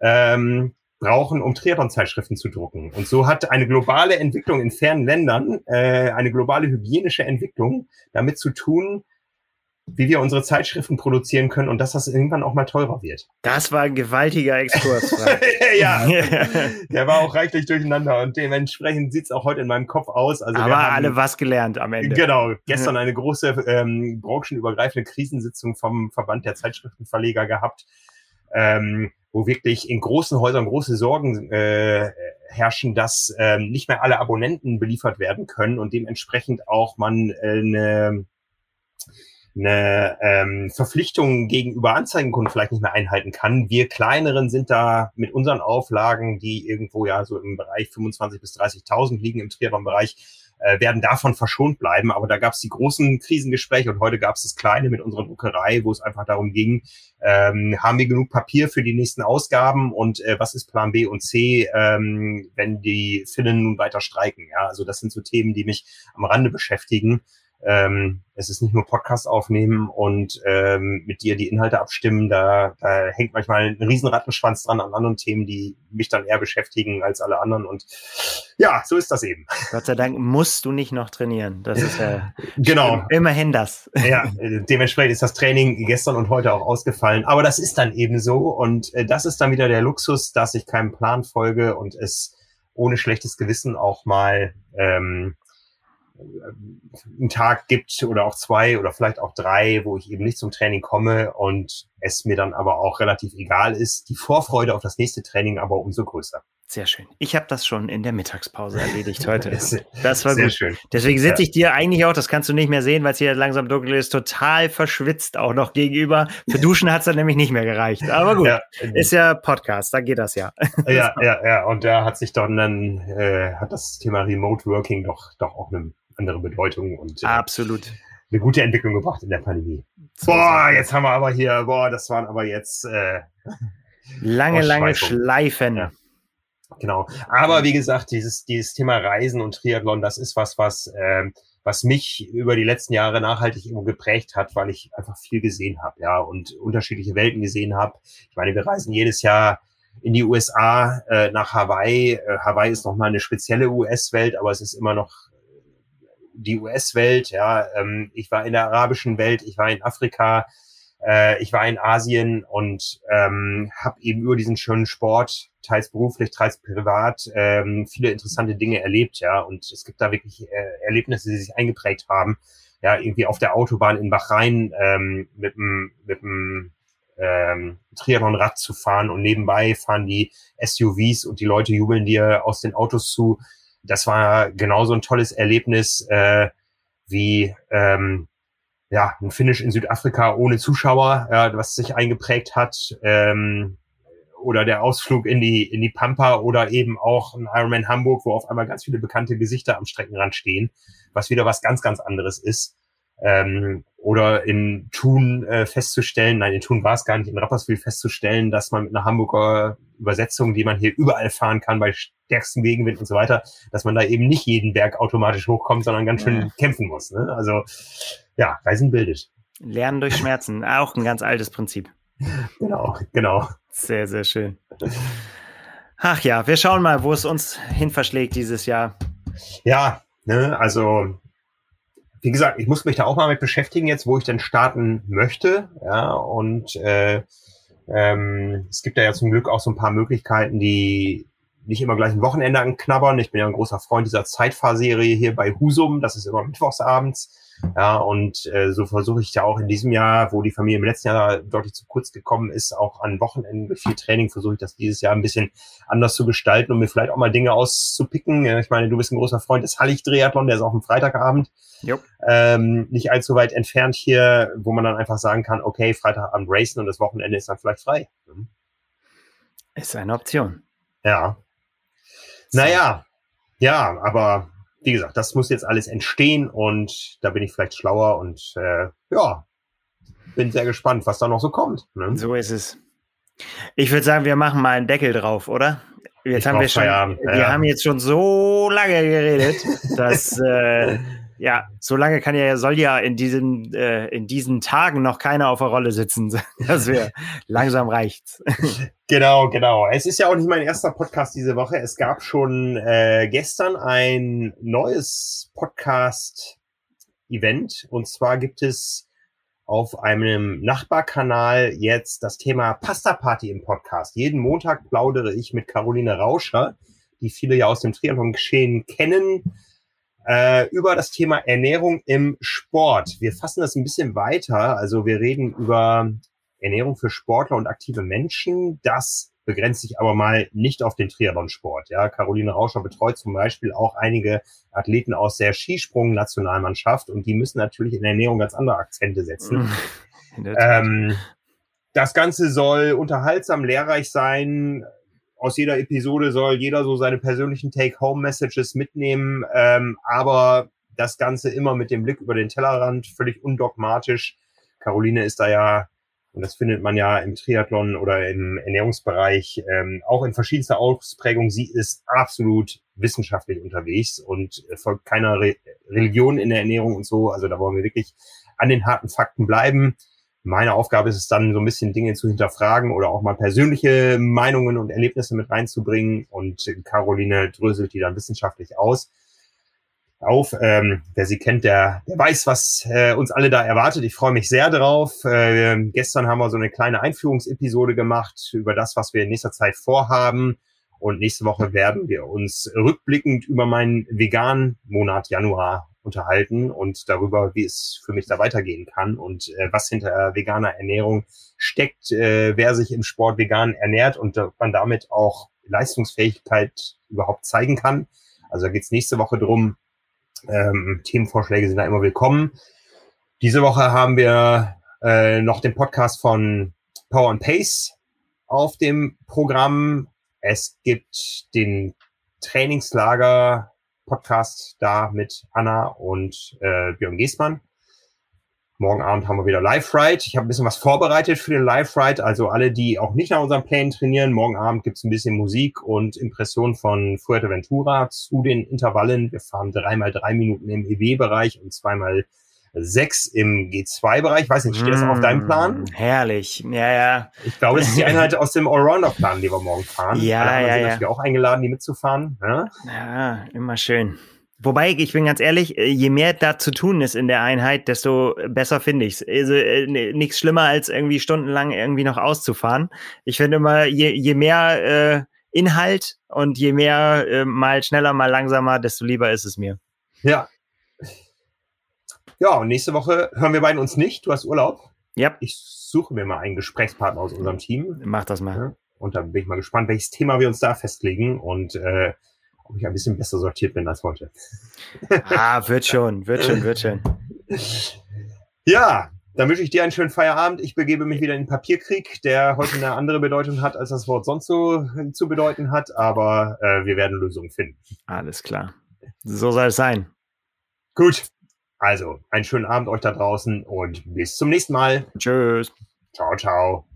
ähm, brauchen, um Triathlon-Zeitschriften zu drucken. Und so hat eine globale Entwicklung in fernen Ländern, äh, eine globale hygienische Entwicklung damit zu tun, wie wir unsere Zeitschriften produzieren können und dass das irgendwann auch mal teurer wird. Das war ein gewaltiger Exkurs. (laughs) ja, (laughs) der war auch reichlich durcheinander und dementsprechend sieht es auch heute in meinem Kopf aus. Also Aber haben, alle was gelernt am Ende. Genau, gestern eine große ähm, branchenübergreifende Krisensitzung vom Verband der Zeitschriftenverleger gehabt, ähm, wo wirklich in großen Häusern große Sorgen äh, herrschen, dass ähm, nicht mehr alle Abonnenten beliefert werden können und dementsprechend auch man äh, eine eine ähm, Verpflichtung gegenüber Anzeigenkunden vielleicht nicht mehr einhalten kann. Wir kleineren sind da mit unseren Auflagen, die irgendwo ja so im Bereich 25 bis 30.000 liegen im Triathlon-Bereich, äh, werden davon verschont bleiben. Aber da gab es die großen Krisengespräche und heute gab es das kleine mit unserer Druckerei, wo es einfach darum ging, ähm, haben wir genug Papier für die nächsten Ausgaben und äh, was ist Plan B und C, ähm, wenn die Finnen nun weiter streiken. Ja, also das sind so Themen, die mich am Rande beschäftigen. Ähm, es ist nicht nur Podcast aufnehmen und ähm, mit dir die Inhalte abstimmen. Da, da hängt manchmal ein riesen Rattenschwanz dran an anderen Themen, die mich dann eher beschäftigen als alle anderen. Und ja, so ist das eben. Gott sei Dank musst du nicht noch trainieren. Das ist ja (laughs) genau. immerhin das. Ja, dementsprechend ist das Training gestern und heute auch ausgefallen. Aber das ist dann eben so. Und äh, das ist dann wieder der Luxus, dass ich keinem Plan folge und es ohne schlechtes Gewissen auch mal ähm, einen Tag gibt oder auch zwei oder vielleicht auch drei, wo ich eben nicht zum Training komme und es mir dann aber auch relativ egal ist. Die Vorfreude auf das nächste Training aber umso größer. Sehr schön. Ich habe das schon in der Mittagspause erledigt heute. (laughs) Das war Sehr gut. schön. Deswegen sitze ich dir eigentlich auch, das kannst du nicht mehr sehen, weil es hier langsam dunkel ist, total verschwitzt auch noch gegenüber. Für (laughs) Duschen hat es dann nämlich nicht mehr gereicht. Aber gut, ja, ist ja Podcast, da geht das ja. Ja, ja, ja. Und da hat sich dann, dann äh, hat das Thema Remote Working doch, doch auch eine andere Bedeutung und äh, absolut eine gute Entwicklung gebracht in der Pandemie. Boah, jetzt haben wir aber hier, boah, das waren aber jetzt äh, lange, lange Schleifen. Ja. Genau. Aber wie gesagt, dieses, dieses Thema Reisen und Triathlon, das ist was, was, äh, was mich über die letzten Jahre nachhaltig irgendwo geprägt hat, weil ich einfach viel gesehen habe, ja, und unterschiedliche Welten gesehen habe. Ich meine, wir reisen jedes Jahr in die USA, äh, nach Hawaii. Äh, Hawaii ist nochmal eine spezielle US-Welt, aber es ist immer noch die US-Welt, ja, ähm, ich war in der arabischen Welt, ich war in Afrika, äh, ich war in Asien und ähm, habe eben über diesen schönen Sport, teils beruflich, teils privat, ähm, viele interessante Dinge erlebt, ja. Und es gibt da wirklich äh, Erlebnisse, die sich eingeprägt haben. Ja, irgendwie auf der Autobahn in Bahrain ähm, mit dem mit dem ähm, Triathlon-Rad zu fahren und nebenbei fahren die SUVs und die Leute jubeln dir aus den Autos zu das war genauso ein tolles Erlebnis äh, wie ähm, ja, ein Finish in Südafrika ohne Zuschauer, ja, was sich eingeprägt hat. Ähm, oder der Ausflug in die, in die Pampa oder eben auch ein Ironman Hamburg, wo auf einmal ganz viele bekannte Gesichter am Streckenrand stehen, was wieder was ganz, ganz anderes ist. Ähm, oder in Thun äh, festzustellen, nein, in Thun war es gar nicht, in Rapperswil festzustellen, dass man mit einer Hamburger Übersetzung, die man hier überall fahren kann, bei stärksten Gegenwind und so weiter, dass man da eben nicht jeden Berg automatisch hochkommt, sondern ganz schön ja. kämpfen muss. Ne? Also ja, Reisen bildet. Lernen durch Schmerzen, auch ein ganz altes Prinzip. Genau, genau. Sehr, sehr schön. Ach ja, wir schauen mal, wo es uns hin verschlägt dieses Jahr. Ja, ne, also wie gesagt, ich muss mich da auch mal mit beschäftigen jetzt, wo ich denn starten möchte. Ja, und äh, ähm, es gibt ja, ja zum Glück auch so ein paar Möglichkeiten, die nicht immer gleich ein Wochenende anknabbern. Ich bin ja ein großer Freund dieser Zeitfahrserie hier bei Husum. Das ist immer mittwochsabends. Ja, und äh, so versuche ich ja auch in diesem Jahr, wo die Familie im letzten Jahr deutlich zu kurz gekommen ist, auch an Wochenenden mit viel Training, versuche ich das dieses Jahr ein bisschen anders zu gestalten und mir vielleicht auch mal Dinge auszupicken. Ich meine, du bist ein großer Freund des Hallig-Triathlon, der ist auch am Freitagabend. Ähm, nicht allzu weit entfernt hier, wo man dann einfach sagen kann, okay, Freitagabend racen und das Wochenende ist dann vielleicht frei. Mhm. Ist eine Option. Ja. So. Naja, ja, aber wie gesagt, das muss jetzt alles entstehen und da bin ich vielleicht schlauer und äh, ja, bin sehr gespannt, was da noch so kommt. Ne? So ist es. Ich würde sagen, wir machen mal einen Deckel drauf, oder? Jetzt ich haben wir schon, wir ja. haben jetzt schon so lange geredet, (laughs) dass äh, ja, so lange kann ja, soll ja in diesen, äh, in diesen Tagen noch keiner auf der Rolle sitzen. (laughs) Das wäre (laughs) langsam reicht's. (laughs) Genau, genau. Es ist ja auch nicht mein erster Podcast diese Woche. Es gab schon äh, gestern ein neues Podcast-Event. Und zwar gibt es auf einem Nachbarkanal jetzt das Thema Pasta Party im Podcast. Jeden Montag plaudere ich mit Caroline Rauscher, die viele ja aus dem Triathlon-Geschehen kennen äh, über das Thema Ernährung im Sport. Wir fassen das ein bisschen weiter. Also wir reden über Ernährung für Sportler und aktive Menschen. Das begrenzt sich aber mal nicht auf den Triathlonsport. Ja, Caroline Rauscher betreut zum Beispiel auch einige Athleten aus der Skisprung-Nationalmannschaft und die müssen natürlich in der Ernährung ganz andere Akzente setzen. Ähm, das Ganze soll unterhaltsam, lehrreich sein, aus jeder Episode soll jeder so seine persönlichen Take-Home-Messages mitnehmen, ähm, aber das Ganze immer mit dem Blick über den Tellerrand, völlig undogmatisch. Caroline ist da ja, und das findet man ja im Triathlon oder im Ernährungsbereich ähm, auch in verschiedenster Ausprägung. Sie ist absolut wissenschaftlich unterwegs und folgt keiner Re Religion in der Ernährung und so. Also da wollen wir wirklich an den harten Fakten bleiben. Meine Aufgabe ist es dann, so ein bisschen Dinge zu hinterfragen oder auch mal persönliche Meinungen und Erlebnisse mit reinzubringen. Und Caroline dröselt die dann wissenschaftlich aus. Auf, ähm, wer sie kennt, der, der weiß, was äh, uns alle da erwartet. Ich freue mich sehr drauf. Äh, gestern haben wir so eine kleine Einführungsepisode gemacht über das, was wir in nächster Zeit vorhaben. Und nächste Woche werden wir uns rückblickend über meinen veganen Monat Januar unterhalten und darüber, wie es für mich da weitergehen kann und äh, was hinter veganer Ernährung steckt, äh, wer sich im Sport vegan ernährt und man damit auch Leistungsfähigkeit überhaupt zeigen kann. Also da geht es nächste Woche drum. Ähm, Themenvorschläge sind da immer willkommen. Diese Woche haben wir äh, noch den Podcast von Power and Pace auf dem Programm. Es gibt den Trainingslager Podcast da mit Anna und äh, Björn Giesmann. Morgen Abend haben wir wieder Live-Ride. Ich habe ein bisschen was vorbereitet für den Live-Ride. Also alle, die auch nicht nach unseren Plänen trainieren, morgen Abend gibt's ein bisschen Musik und Impression von Fuerteventura zu den Intervallen. Wir fahren dreimal drei Minuten im EW-Bereich und zweimal sechs im G2-Bereich. Weiß nicht, steht das auf deinem Plan? Mm, herrlich, ja, ja. Ich glaube, es ist die (laughs) Einheit aus dem Allrounder-Plan, die wir morgen fahren. Ja, Alle ja, ja. natürlich auch eingeladen, die mitzufahren. Ja? Ja, immer schön. Wobei, ich bin ganz ehrlich, äh, je mehr da zu tun ist in der Einheit, desto besser finde ich es. Also, äh, nichts schlimmer, als irgendwie stundenlang irgendwie noch auszufahren. Ich finde immer, je, je mehr äh, Inhalt und je mehr äh, mal schneller, mal langsamer, desto lieber ist es mir. Ja. Ja, und nächste Woche hören wir beiden uns nicht. Du hast Urlaub. Ja. Ich suche mir mal einen Gesprächspartner aus unserem Team. Mach das mal. Ja. Und dann bin ich mal gespannt, welches Thema wir uns da festlegen und äh, ob ich ein bisschen besser sortiert bin als heute. (laughs) Ah, wird schon, wird schon, wird schon. Ja, dann wünsche ich dir einen schönen Feierabend. Ich begebe mich wieder in den Papierkrieg, der heute eine andere Bedeutung hat, als das Wort sonst so zu bedeuten hat. Aber äh, wir werden Lösungen finden. Alles klar. So soll es sein. Gut. Also, einen schönen Abend euch da draußen und bis zum nächsten Mal. Tschüss. Ciao, ciao.